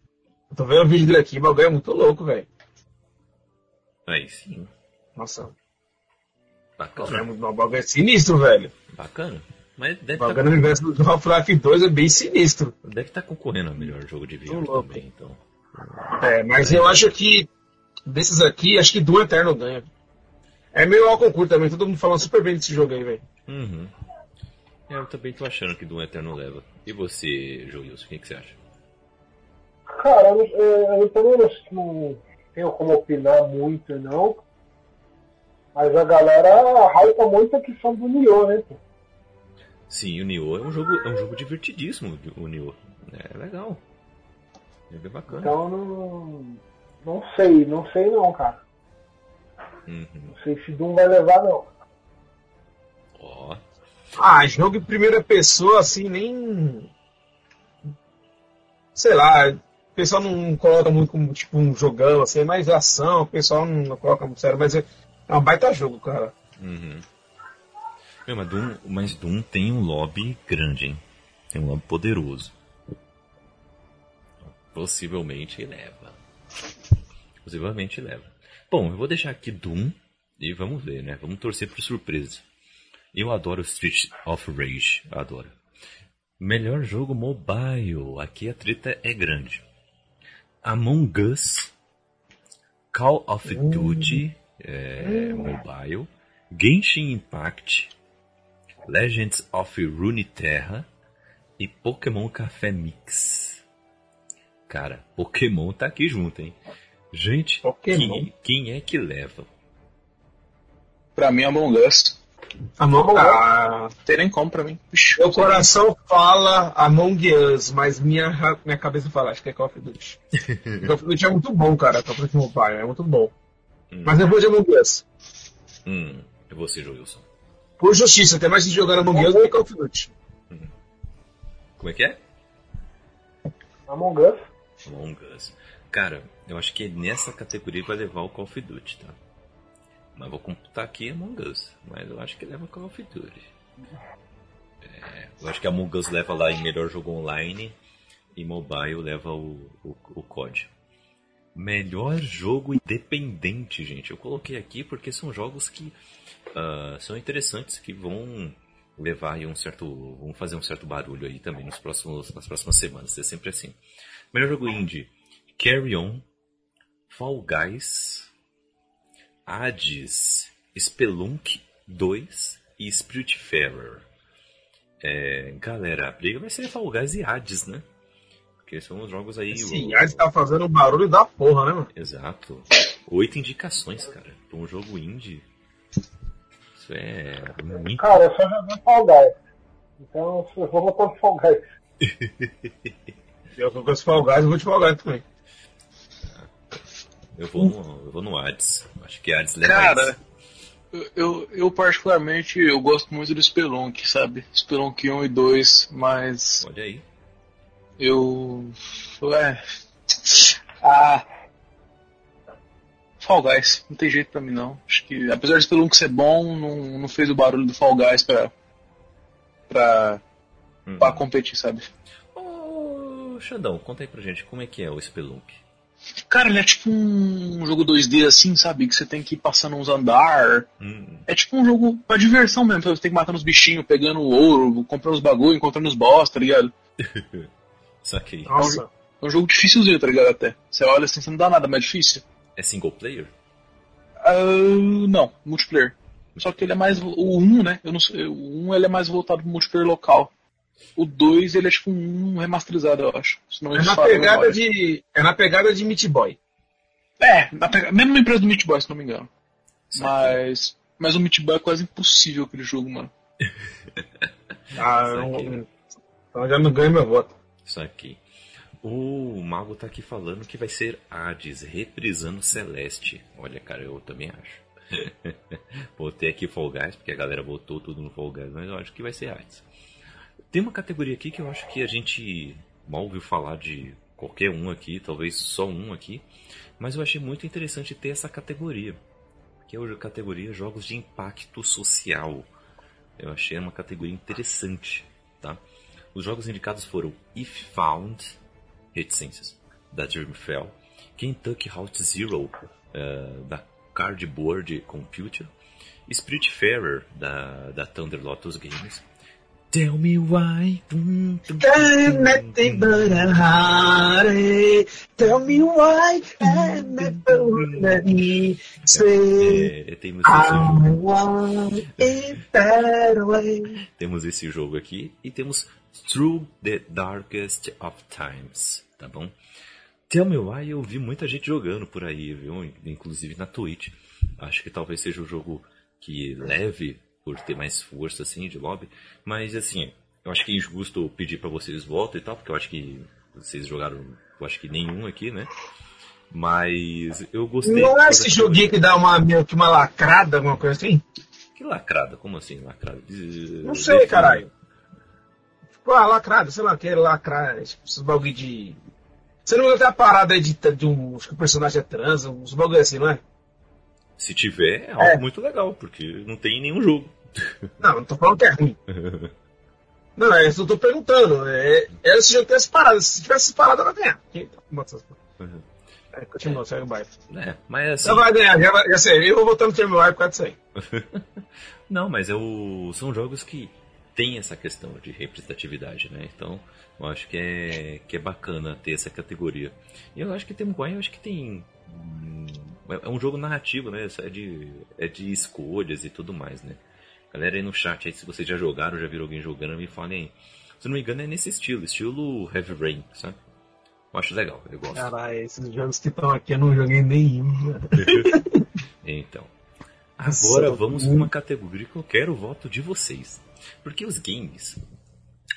Eu tô vendo o vídeo dele aqui, o bagulho é muito louco, velho. Aí sim, Nossa, o bagulho é, bacana, muito- o bagulho é sinistro, velho. bacana. Mas deve O estar tá... universo do Half-Life 2 é bem sinistro. deve tá concorrendo ao melhor jogo de VR louco. também, então. É, mas eu acho que desses aqui, acho que do Eterno ganha. É meio ao concurso também, todo mundo falando super bem desse jogo aí, velho. Uhum. É, eu também tô achando que Doom Eterno leva. E você, Joilson, o que, que você acha? Cara, eu, eu, eu também não tenho como opinar muito, não. Mas a galera hypa muito a questão do Nioh, né? pô? Sim, o Nioh é um jogo, é um jogo divertidíssimo, o Nioh. É legal. É bem bacana. Então não. Não sei, não sei não, cara. Uhum. Não sei se Doom vai levar não. Ó, Ah, jogo em primeira pessoa, assim, nem. Sei lá, o pessoal não coloca muito como tipo um jogão, assim, é mais ação, o pessoal não coloca muito sério, mas é é um baita jogo, cara. Uhum. Meu, mas, Doom, mas Doom tem um lobby grande, hein? Tem um lobby poderoso. Possivelmente leva. Possivelmente leva. Bom, eu vou deixar aqui Doom e vamos ver, né? Vamos torcer por surpresa. Eu adoro Street of Rage, adoro. Melhor jogo mobile. Aqui a treta é grande. Among Us, Call of Duty é, Mobile, Genshin Impact, Legends of Runeterra e Pokémon Café Mix. Cara, Pokémon tá aqui junto, hein? Gente. Quem, quem é que leva? Pra mim, Among Us. Among ah, Não tem nem como pra mim. Ixi, meu coração fala Among Us, mas minha, minha cabeça fala, acho que é Call of Duty. Call of Duty é muito bom, cara. Call of Duty Mobile é muito bom. Mas eu vou de Among Us. Hum, é você, Joilson. Por justiça, tem mais gente jogando Among Us do que Call of Duty. Como é que é? Among Us. Among Us. Cara, eu acho que nessa categoria vai levar o Call of Duty, tá? Mas vou computar aqui Among Us. Mas eu acho que leva Call of Duty. É, eu acho que Among Us leva lá em melhor jogo online e mobile leva o, o, o COD. Melhor jogo independente, gente. Eu coloquei aqui porque são jogos que ah, são interessantes, que vão levar um certo. vão fazer um certo barulho aí também nos próximos, nas próximas semanas. É sempre assim. Melhor jogo indie: Carry On, Fall Guys, Hades, Spelunk 2 e Spiritfarer. É, galera, a briga vai ser Fall Guys e Hades, né? Porque são os jogos aí. Sim, o- gente tá fazendo barulho da porra, né, mano? Exato. Oito indicações, cara. Pra um jogo indie. Isso é muito. Cara, eu só joguei Fall Guys. Então eu vou botar o Fall Guys. Eu com os Fall Guys, eu vou de Fall Guys também. Eu vou no, eu vou no Hades. Acho que Hades leva Cara, Hades. eu, eu, particularmente eu gosto muito do Spelunk, sabe? Spelunk 1 e 2, mas Olha aí. eu. É. Ah. Fall Guys, não tem jeito pra mim não. Acho que apesar de Spelunk ser bom, não, não fez o barulho do Fall Guys pra. pra. Hum. pra competir, sabe? Ô, Xandão, conta aí pra gente como é que é o Spelunk. Cara, ele é tipo um jogo 2D assim, sabe? Que você tem que ir passando uns andar. Hum, É tipo um jogo pra diversão mesmo, você tem que matar uns bichinhos, pegando ouro, comprando os bagulho, encontrando os boss, tá ligado? saquei. Nossa. É um jogo dificilzinho, tá ligado? Até. Você olha assim, você não dá nada, mas é difícil. É single player? Ah, não, multiplayer. Só que ele é mais. O 1, né? Eu não sei, o 1 ele é mais voltado pro multiplayer local. O 2 ele é tipo um remasterizado, eu acho. Se não me É na pegada de. É na pegada de Meat Boy. É, na pega... mesmo empresa do Meat Boy, se não me engano. Mas. Mas o Meat Boy é quase impossível aquele jogo, mano. Ah, eu, então já não ganho meu voto. Saquei. O Mago tá aqui falando que vai ser Hades, reprisando Celeste. Olha, cara, eu também acho. Botei aqui Fall Guys, porque a galera botou tudo no Fall Guys, mas eu acho que vai ser Hades. Tem uma categoria aqui que eu acho que a gente mal ouviu falar de qualquer um aqui, talvez só um aqui, mas eu achei muito interessante ter essa categoria, que é a categoria Jogos de Impacto Social. Eu achei uma categoria interessante, tá? Os jogos indicados foram If Found, reticências, da Dreamfell, Kentucky Route Zero, eh, da Cardboard Computer, Spiritfarer, da, da Thunder Lotus Games, Tell me why. I'm nothing but a heartache. Tell me why I'm never me say temos, esse I jogo, want it that way. temos esse jogo aqui e temos Through the Darkest of Times, tá bom? Tell Me Why eu vi muita gente jogando por aí, viu? Inclusive na Twitch. Acho que talvez seja o jogo que leve por ter mais força assim de lobby, mas assim, eu acho que é injusto pedir pra vocês voto e tal, porque eu acho que vocês jogaram, eu acho que nenhum aqui, né? Mas eu gostei. Não é esse joguinho que dá uma, meio que uma lacrada, alguma coisa assim? Que lacrada, como assim lacrada? Não sei, caralho. Tipo, ah, lacrada, sei lá, que lacrar, tipo, esses bagulho de. Você não tem a parada aí de, de um. Acho que o personagem é trans, uns bagulho assim, não é? Se tiver, é algo É. muito legal, porque não tem em nenhum jogo. Não, não tô falando que é ruim. Não, é isso que eu tô perguntando. É, é esse jogo tem as paradas. Se tivesse paradas, ela ganhar. Bota essas paradas. É, continua, segue o baile. É, mas assim. Você vai ganhar, já, vai- já sei. Eu vou votar no Terminal por causa disso aí. Não, mas é o... são jogos que tem essa questão de representatividade, né? Então, eu acho que é, que é bacana ter essa categoria. E eu acho que tem eu acho que tem. É um jogo narrativo, né? É de, é de escolhas e tudo mais, né? Galera aí no chat aí, se vocês já jogaram, já viram alguém jogando, me falem aí. Se não me engano, é nesse estilo, estilo Heavy Rain, sabe? Eu acho legal, eu gosto. Caralho, esses jogos que estão aqui eu não joguei nenhum. Então, Nossa, agora tô vamos para uma categoria que eu quero o voto de vocês. Porque os games,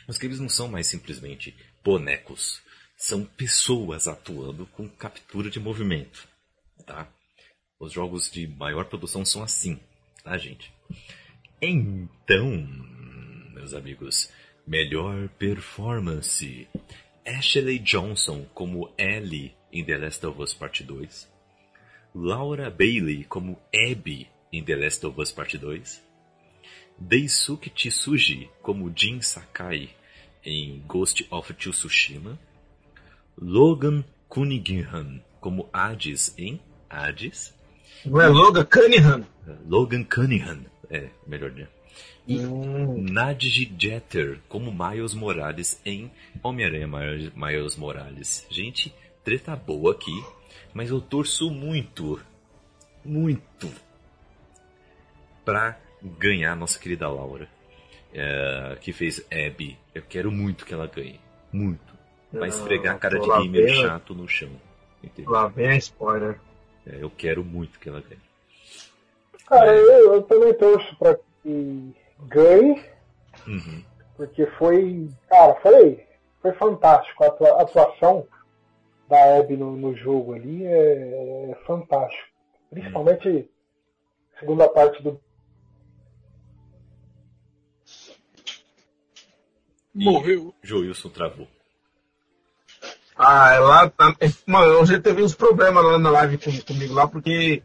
os games não são mais simplesmente bonecos, são pessoas atuando com captura de movimento, tá? Os jogos de maior produção são assim, tá, gente? Então, meus amigos, melhor performance. Ashley Johnson como Ellie em The Last of Us Part 2. Laura Bailey como Abby em The Last of Us Part 2. Daisuke Tsuji como Jin Sakai em Ghost of Tsushima. Logan Cunningham como Hades em Hades. Não é Logan Cunningham? Logan Cunningham, é, melhor né? E Hum. Nadji Jeter como Miles Morales em Homem-Aranha Miles- Morales. Gente, treta boa aqui, mas eu torço muito, muito pra ganhar a nossa querida Laura, é, que fez Abby. Eu quero muito que ela ganhe, muito. Vai esfregar a cara de gamer chato no chão. Entendeu? Lá vem a spoiler. É, eu quero muito que ela ganhe. Cara, eu, eu também torço pra que ganhe, Uhum. porque foi. Cara, foi, foi fantástico. A atua- a atuação da Abby no, no jogo ali é, é fantástico. Principalmente a segunda parte do. Morreu. Joilson travou. Ah, lá tá. Mano, eu já teve uns problemas lá na live com- comigo lá, porque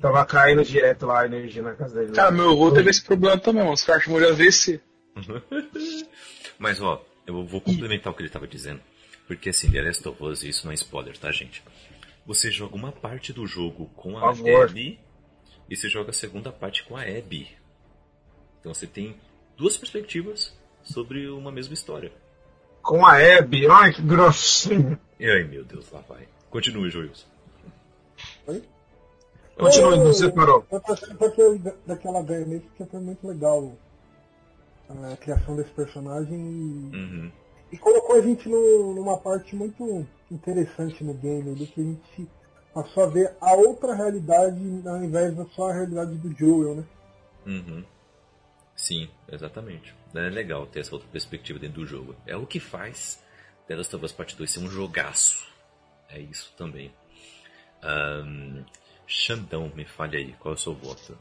tava caindo direto lá a energia na casa dele. Cara, meu avô teve esse problema também, mano. Os caras de AVC. Mas ó, eu vou complementar o que ele estava dizendo. Porque assim, The Last of Us, isso não é spoiler, tá, gente? Você joga uma parte do jogo com a. Ellie e você joga a segunda parte com a Abby. Então você tem duas perspectivas sobre uma mesma história. Com a Abby, ai que grossinho. E ai meu Deus, lá vai. Continue, Joilson. Continua, Eu- você parou. Eu daquela ganha mesmo, porque foi muito legal a criação desse personagem e, Uhum. e colocou a gente no- numa parte muito interessante no game, ali, que a gente passou a ver a outra realidade ao invés da só a realidade do Joel, né? Uhum. Sim, exatamente. É legal ter essa outra perspectiva dentro do jogo. É o que faz The Last of Us Part 2 ser um jogaço. É isso também. Ahn, Xandão, me fale aí, qual é o seu voto?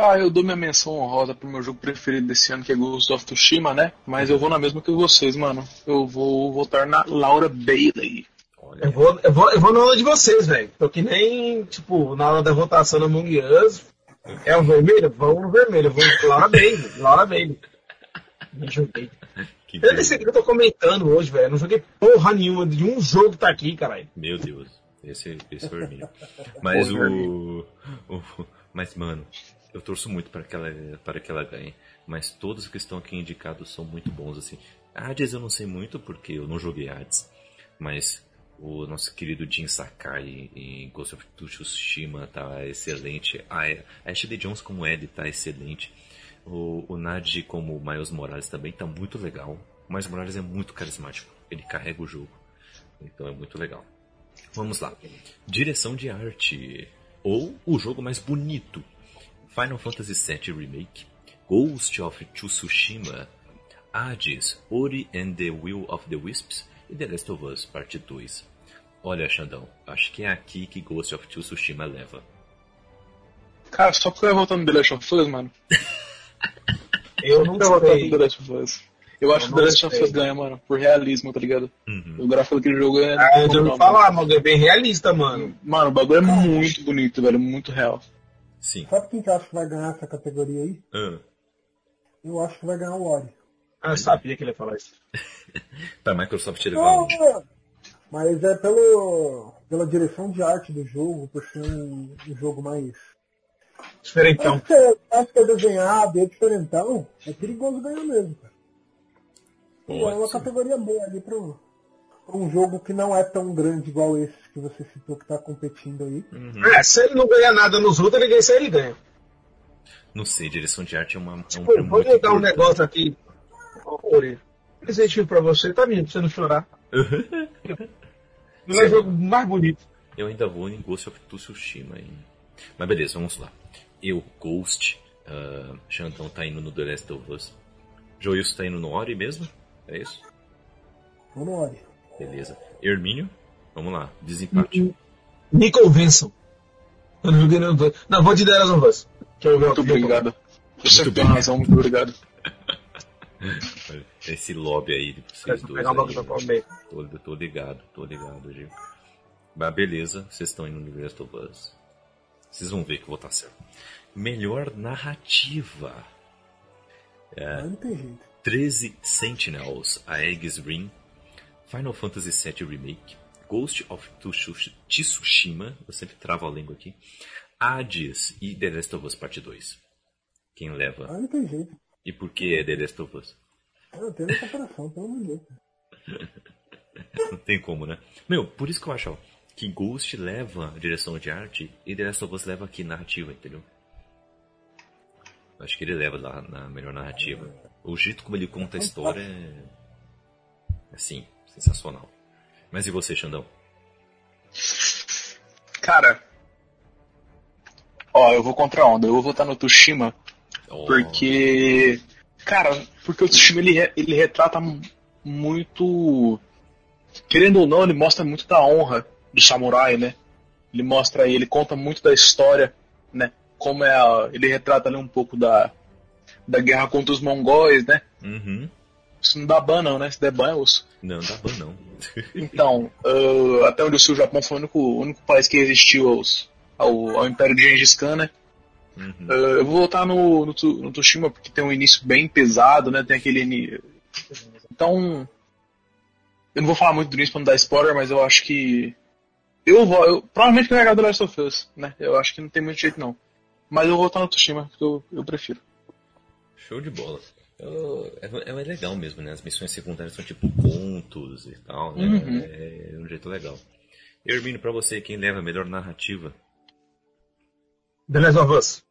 Ah, eu dou minha menção honrosa pro meu jogo preferido desse ano, que é Ghost of Tsushima, né? Mas eu vou na mesma que vocês, mano. Eu vou votar na Laura Bailey. Olha, Eu vou, eu vou, eu vou na aula de vocês, velho. Tô que nem, tipo, na hora da votação na Among Us. É o vermelho? Vamos no vermelho. Vou Laura Bailey. Laura Bailey. Me joguei. que Eu nem sei o que eu tô comentando hoje, velho. Eu não joguei porra nenhuma de um jogo que tá aqui, caralho. Meu Deus, esse, esse foi o meu. Mas o, o- Mas, mano, Eu torço muito para que, ela, para que ela ganhe. Mas todos que estão aqui indicados são muito bons, assim. Hades eu não sei muito, porque eu não joguei Hades. Mas o nosso querido Jin Sakai em Ghost of Tsushima tá excelente. A Ashley Jones como Ed tá excelente. O, o Naji como Miles Morales também tá muito legal. O Miles Morales é muito carismático. Ele carrega o jogo. Então é muito legal. Vamos lá. Direção de arte. Ou o jogo mais bonito. Final Fantasy VII Remake. Ghost of Tsushima. Hades, Ori and the Will of the Wisps e The Last of Us Parte 2. Olha, Xandão, acho que é aqui que Ghost of Tsushima leva. Cara, só porque eu ia voltar no The Last of Us, mano. Eu no sei. The Last of Us. Eu acho Eu que The Last of. Us ganha, mano, por realismo, tá ligado? Uhum. O gráfico daquele jogo é. Ah, eu já ouvi Não, falar, mas é bem realista, mano. Mano, o bagulho é muito bonito, velho, muito real. Sim. Sabe quem que eu acho que vai ganhar essa categoria aí? Ah, Eu acho que vai ganhar o Ori. Ah, eu sabia que ele ia falar isso. pra Microsoft onde? não. Mas é pelo, pela direção de arte do jogo, por ser um, um jogo mais. Diferentão. Acho que, é, acho que é desenhado, é diferentão. É perigoso ganhar mesmo, cara. E é uma categoria boa ali pra um, pra um jogo que não é tão grande igual esse que você citou que tá competindo aí. Uhum. É, se ele não ganhar nada nos outros, ele ganha, se ele ganha. Não sei, direção de arte é, uma, é um Pô, prêmio vou dar um negócio aqui. Ô, Ori, presentinho pra você, tá vindo, pra você não chorar. Não é o jogo mais bonito. Eu ainda vou em Ghost of Tsushima ainda. Mas beleza, vamos lá. Eu, Ghost, uh, Xandão tá indo no The Last of Us. Joilson tá indo no Ori mesmo? É isso? Vamos no Ori. Beleza. Hermínio, vamos lá, desempate. Me convençam. Eu não joguei nenhum dos dois. Não, vou de The Last of Us. Muito obrigado. Você Muito tem bem. razão, muito obrigado. Esse lobby aí de vocês dois. pegar Aí, comer. tô, tô ligado, tô ligado, Gil. Mas beleza, vocês estão indo no The Last of Us. Vocês vão ver que eu vou estar certo. Melhor narrativa. Mas não tem jeito. 13 Sentinels, a Aegis Ring, Final Fantasy VII Remake, Ghost of Tsush- Tsushima, eu sempre travo a língua aqui, Hades e The Last of Us Parte 2. Quem leva? Não tem jeito. E por que é The Last of Us? Não tem nem comparação, pelo amor de Deus. Não tem como, né? Meu, por isso que eu acho ó, que Ghost leva a direção de arte e The Last of Us leva aqui narrativa, entendeu? Eu acho que ele leva lá na melhor narrativa. O jeito como ele conta a história é. Assim, sensacional. Mas e você, Xandão? Cara. Ó, eu vou contra a onda. Eu vou votar no Tsushima Oh, porque. Cara, porque o Tsushima ele, ele retrata mu- muito. Querendo ou não, ele mostra muito da honra do samurai, né? Ele mostra aí, ele conta muito da história, né? Como é a, ele retrata ali um pouco da, da guerra contra os mongóis, né? Uhum. Isso não dá ban não, né? Se der ban é osso. Não, dá ban não. Então, ah, até onde eu sei, o Japão foi o único, o único país que resistiu aos, ao, ao Império de Gengis Khan, né? Uhum. Ah, eu vou voltar no, no, no Tsushima porque tem um início bem pesado, né? Tem aquele. Então. Eu não vou falar muito do início pra não dar spoiler, mas eu acho que. Eu vou. Eu, provavelmente vai ganhar do Last of Us, né? Eu acho que não tem muito jeito não. Mas eu vou voltar no Tsushima, porque eu, eu prefiro. Show de bola. Eu- é, é legal mesmo, né? As missões secundárias são tipo contos e tal, né? Uhum. É um jeito legal. Hermínio, pra você, quem leva a melhor narrativa? The Last of Us.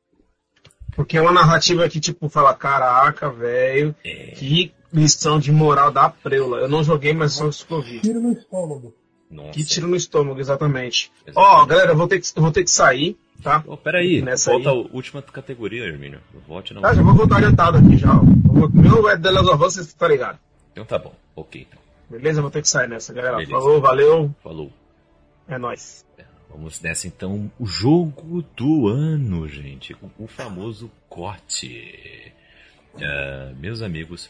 Porque é uma narrativa que, tipo, fala, caraca, velho, É. que lição de moral da preula. Eu não joguei, mas só isso que eu vi. Tiro no estômago. Nossa. Que tiro no estômago, exatamente. Ó, Exatamente. galera, eu vou ter que, vou ter que sair, tá? Oh, peraí, Nessa volta aí. a última categoria, Hermínio. Vote na Tá, já vou voltar adiantado aqui já. O meu é The Last of Us, você tá ligado. Então tá bom, ok então. Beleza? Eu vou ter que sair nessa, galera. Beleza. Falou, valeu, Falou. é nóis. Vamos nessa então, o jogo do ano, gente. O, o famoso corte. Ah, meus amigos,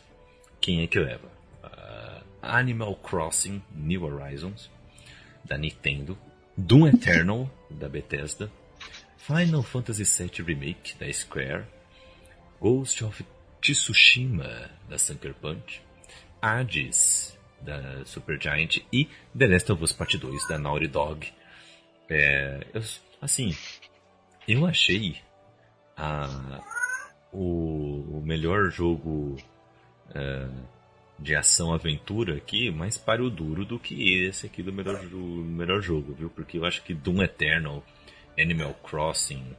quem é que leva? Ah, Animal Crossing New Horizons, da Nintendo. Doom Eternal, da Bethesda. Final Fantasy VII Remake, da Square. Ghost of Tsushima, da Sucker Punch. Hades, da Supergiant. E The Last of Us Part 2, da Naughty Dog. É, eu- assim, eu achei a, o, o melhor jogo é, de ação-aventura aqui mais páreo duro do que esse aqui do melhor, do melhor jogo, viu? Porque eu acho que Doom Eternal, Animal Crossing,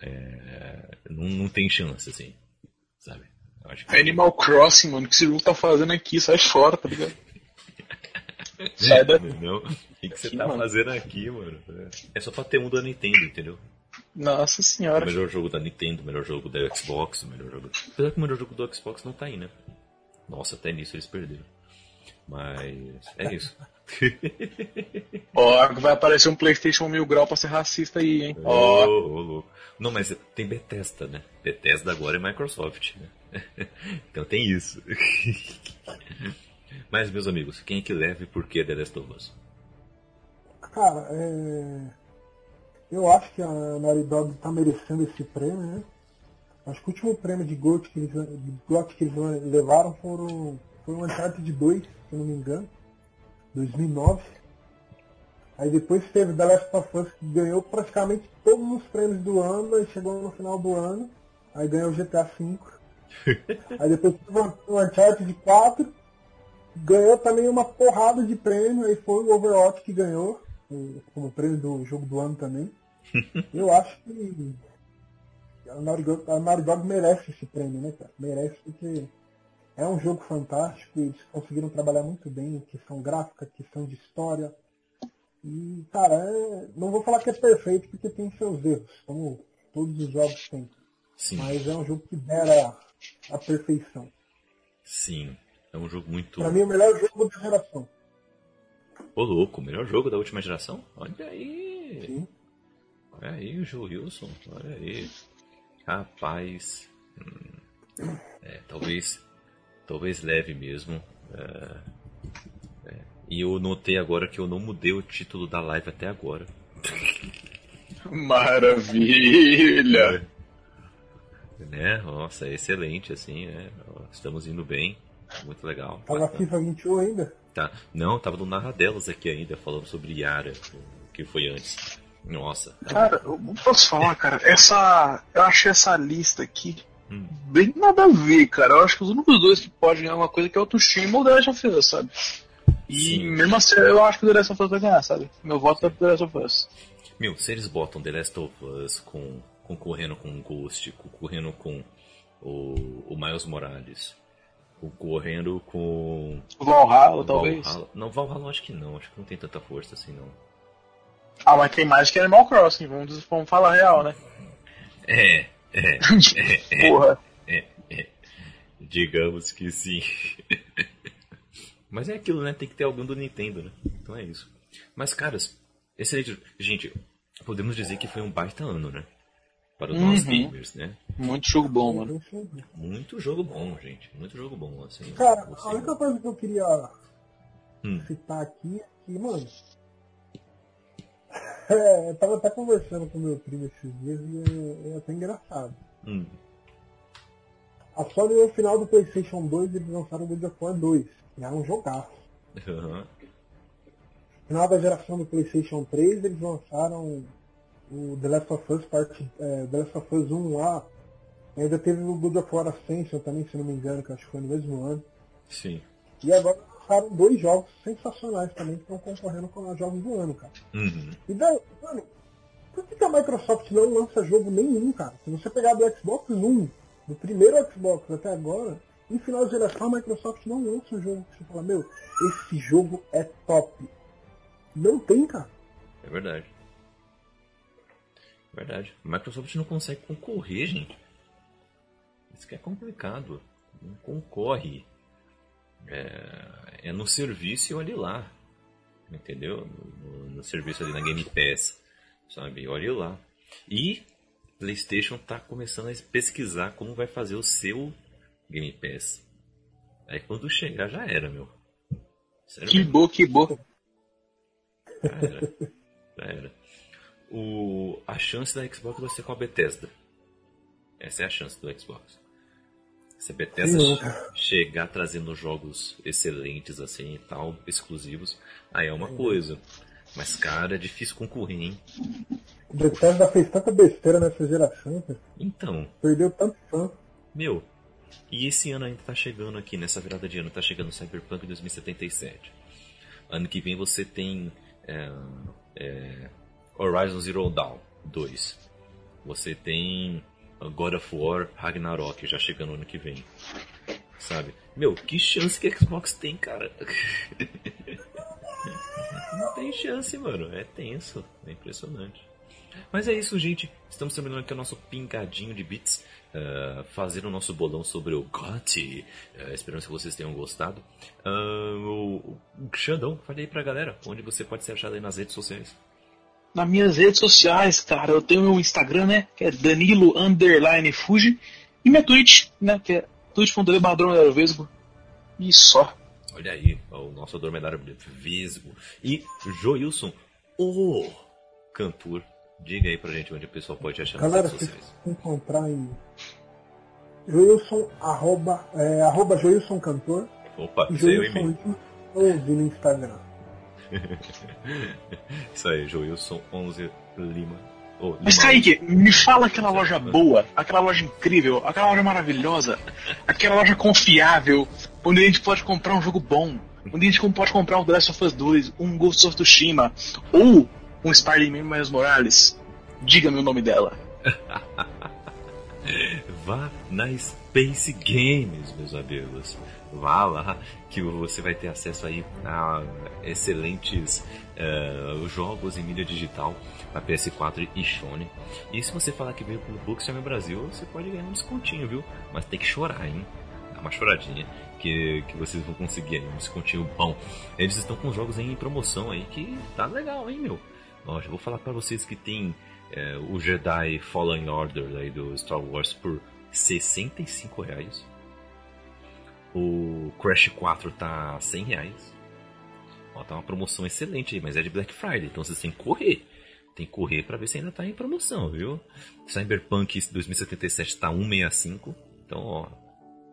é, não, não tem chance, assim, sabe? Que... Animal Crossing, mano, o que esse jogo tá fazendo aqui? Sai fora, tá ligado? Sai da... Entendeu? O que, que você tá mano. fazendo aqui, mano? É só pra ter um da Nintendo, entendeu? Nossa O senhora. melhor jogo da Nintendo, o melhor jogo da Xbox, o melhor jogo. Apesar que o melhor jogo do Xbox não tá aí, né? Nossa, até nisso eles perderam. Mas é isso. Ó, vai aparecer um PlayStation mil grau pra ser racista aí, hein? Ô, Ó, ô, louco. Não, mas tem Bethesda, né? Bethesda agora é Microsoft, né? então tem isso. mas, meus amigos, quem é que leva e por que The Last of Us? Cara, é... eu acho que a Naughty Dog tá merecendo esse prêmio, né? Acho que o último prêmio de GOT que eles, de GOT que eles levaram foram, foi o Uncharted 2, se eu não me engano, 2009. Aí depois teve The Last of Us que ganhou praticamente todos os prêmios do ano, aí chegou no final do ano, aí ganhou o GTA V. aí depois teve o Uncharted 4, ganhou também uma porrada de prêmio, aí foi o Overwatch que ganhou, como prêmio do jogo do ano também. Eu acho que a Naughty, Dog, a Naughty Dog merece esse prêmio, né, cara? Merece porque é um jogo fantástico, eles conseguiram trabalhar muito bem em questão gráfica, questão de história. E, cara, é- não vou falar que é perfeito porque tem seus erros, como todos os jogos têm. Sim, Mas é um jogo que dera a perfeição. sim. É um jogo muito. Pra mim, é o melhor jogo da geração. Ô louco, o melhor jogo da última geração? Olha aí! Sim. Olha aí o Joe Wilson, olha aí. Rapaz. hum, é, talvez. Talvez leve mesmo. é, é. E eu notei agora que eu não mudei o título da live até agora. maravilha. Né? Nossa, é excelente, assim, né? Estamos indo bem. Muito legal. Tava bacana. FIFA 21 ainda. Tá. Não, tava no Narradelas aqui ainda, falando sobre Yara, que foi antes. Nossa. Cara, eu posso falar, cara, essa. Eu achei essa lista aqui Hum. bem nada a ver, cara. Eu acho que os únicos dois que podem ganhar uma coisa que é o Tushima ou o The Last of Us, sabe? E Sim. mesmo assim, eu acho que o The Last of Us vai ganhar, sabe? Meu voto é pro The Last of Us. Meu, se eles botam The Last of Us com, concorrendo com o Ghost, concorrendo com o, o Miles Morales, concorrendo com O Valhalla, talvez. Valhalla. Não, Valhalla acho que não, acho que não tem tanta força assim não. Ah, mas tem mais que Animal Crossing, vamos, vamos falar a real, né? É, é, Porra. digamos que sim. Mas é aquilo, né? Tem que ter algum do Nintendo, né? Então é isso. Mas, caras, excelente. Gente, podemos dizer que foi um baita ano, né? Para nós Uhum. gamers, né? Muito jogo bom, mano. Muito jogo bom, gente. Muito jogo bom, assim. Cara, a única coisa que eu queria Hum. citar aqui é que, mano. É, eu tava até conversando com meu primo esses dias e é, é até engraçado. Hum. A Sony no final do Playstation 2 eles lançaram o God of War 2, que era um jogaço. Aham. No final da geração do Playstation 3 eles lançaram o The Last of Us Part, é, The Last of Us 1 lá. Ainda teve o God of War Ascension também, se não me engano, que acho que foi no mesmo ano. Sim. E agora lançaram dois jogos sensacionais também que estão concorrendo com os jogos do ano, cara. Uhum. E daí, mano, por que, que a Microsoft não lança jogo nenhum, cara? Se você pegar do Xbox 1, do primeiro Xbox até agora, em final de geração a Microsoft não lança um jogo que você fala, meu, esse jogo é top. Não tem, cara. É verdade. Verdade. A Microsoft não consegue concorrer, gente. Isso que é complicado. Não concorre. É, é no serviço e olhe lá. Entendeu? No, no- serviço ali na Game Pass. Sabe? Olhe lá. E PlayStation tá começando a pesquisar como vai fazer o seu Game Pass. Aí quando chegar já era, meu. Sério Que boa, que boa. Já era. Já era. O, a chance da Xbox vai ser com a Bethesda. Essa é a chance do Xbox. Se a Bethesda Sim. che- chegar trazendo jogos excelentes assim e tal, exclusivos, aí é uma coisa. Mas, cara, é difícil concorrer, hein? O Bethesda fez tanta besteira nessa geração, cara. Então, Perdeu tanto fã. meu, e esse ano ainda tá chegando aqui, nessa virada de ano, tá chegando Cyberpunk 2077. Ano que vem você tem é, é, Horizon Zero Dawn 2. Você tem God of War Ragnarok já chegando ano que vem. Sabe? Meu, que chance que a Xbox tem, cara? Não tem chance, mano. É tenso. É impressionante. Mas é isso, gente. Estamos terminando aqui o nosso pingadinho de bits. Uh, fazendo o nosso bolão sobre o GOT. Uh, esperamos que vocês tenham gostado. Uh, o, o Xandão, fale aí pra galera onde você pode ser achado aí nas redes sociais. Nas minhas redes sociais, cara, eu tenho meu Instagram, né? Que é Danilo Underline Fuji. E minha Twitch, né? Que é twitch.tv Badrão Vesgo. E só. Olha aí, o nosso dromedário Vesgo. E Joilson, o cantor. Diga aí pra gente onde o pessoal pode achar Galera, nas vocês redes sociais. encontrar em Joilson, arroba, é, arroba Joilson Cantor Opa, e é o Joilson e-mail. Lima 11 no Instagram. Isso aí, Joilson 11 Lima. Oh, Mas Lima. Kaique, me fala aquela loja boa, aquela loja incrível, aquela loja maravilhosa, aquela loja confiável, onde a gente pode comprar um jogo bom, onde a gente pode comprar um The Last of Us 2, um Ghost of Tsushima, ou um Spider-Man Miles Morales. Diga-me o nome dela. Vá na Space Games, meus amigos. Vá lá que você vai ter acesso aí a excelentes eh, jogos em mídia digital para PS4 e Sony. E se você falar que veio pelo Bookstime Brasil, você pode ganhar um descontinho, viu? Mas tem que chorar, hein? Dá uma choradinha que, que vocês vão conseguir aí, um descontinho bom. Eles estão com jogos em promoção aí que tá legal, hein, meu? Ó, já vou falar para vocês que tem é, o Jedi Fallen Order aí do Star Wars por 65 reais. O Crash 4 tá 100 reais. Ó, tá uma promoção excelente aí, mas é de Black Friday, então vocês têm que correr. Tem que correr para ver se ainda tá em promoção, viu? Cyberpunk 2077 tá 165, então ó,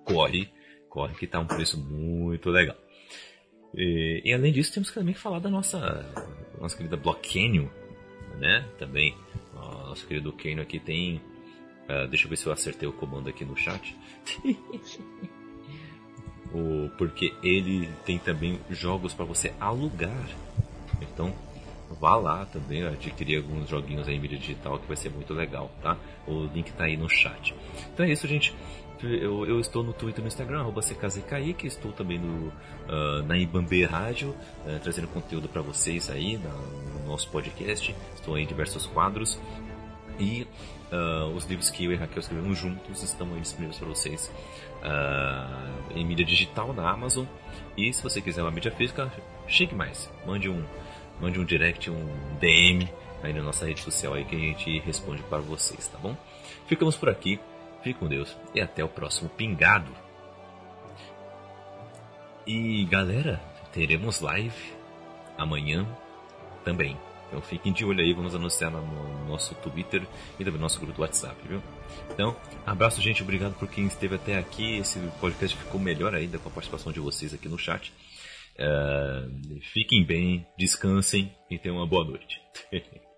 corre, corre que tá um preço muito legal. E, e além disso, temos que também falar da nossa, nossa querida Block Canyon, né? Também, ó, nosso querido Canyon aqui tem. ah, deixa eu ver se eu acertei o comando aqui no chat. o, porque ele tem também jogos para você alugar. Então, vá lá também adquirir alguns joguinhos aí em mídia digital que vai ser muito legal, tá? O link tá aí no chat. Então é isso, gente. Eu, eu estou no Twitter e no Instagram, CKZKaique, estou também no, ah, na Ibambe Rádio, ah, trazendo conteúdo para vocês aí na- no nosso podcast. Estou em diversos quadros. E ah, os livros que eu e Raquel escrevemos juntos estão aí disponíveis para vocês ah, em mídia digital na Amazon. E se você quiser uma mídia física, chegue mais. Mande um, mande um direct, um DM aí na nossa rede social aí que a gente responde para vocês, tá bom? Ficamos por aqui. Fique com Deus e até o próximo Pingado. E galera, teremos live amanhã também. Então fiquem de olho aí, vamos anunciar no nosso Twitter e também no nosso grupo do WhatsApp, viu? Então, abraço gente, obrigado por quem esteve até aqui. Esse podcast ficou melhor ainda com a participação de vocês aqui no chat. Eh, fiquem bem, descansem e tenham uma boa noite.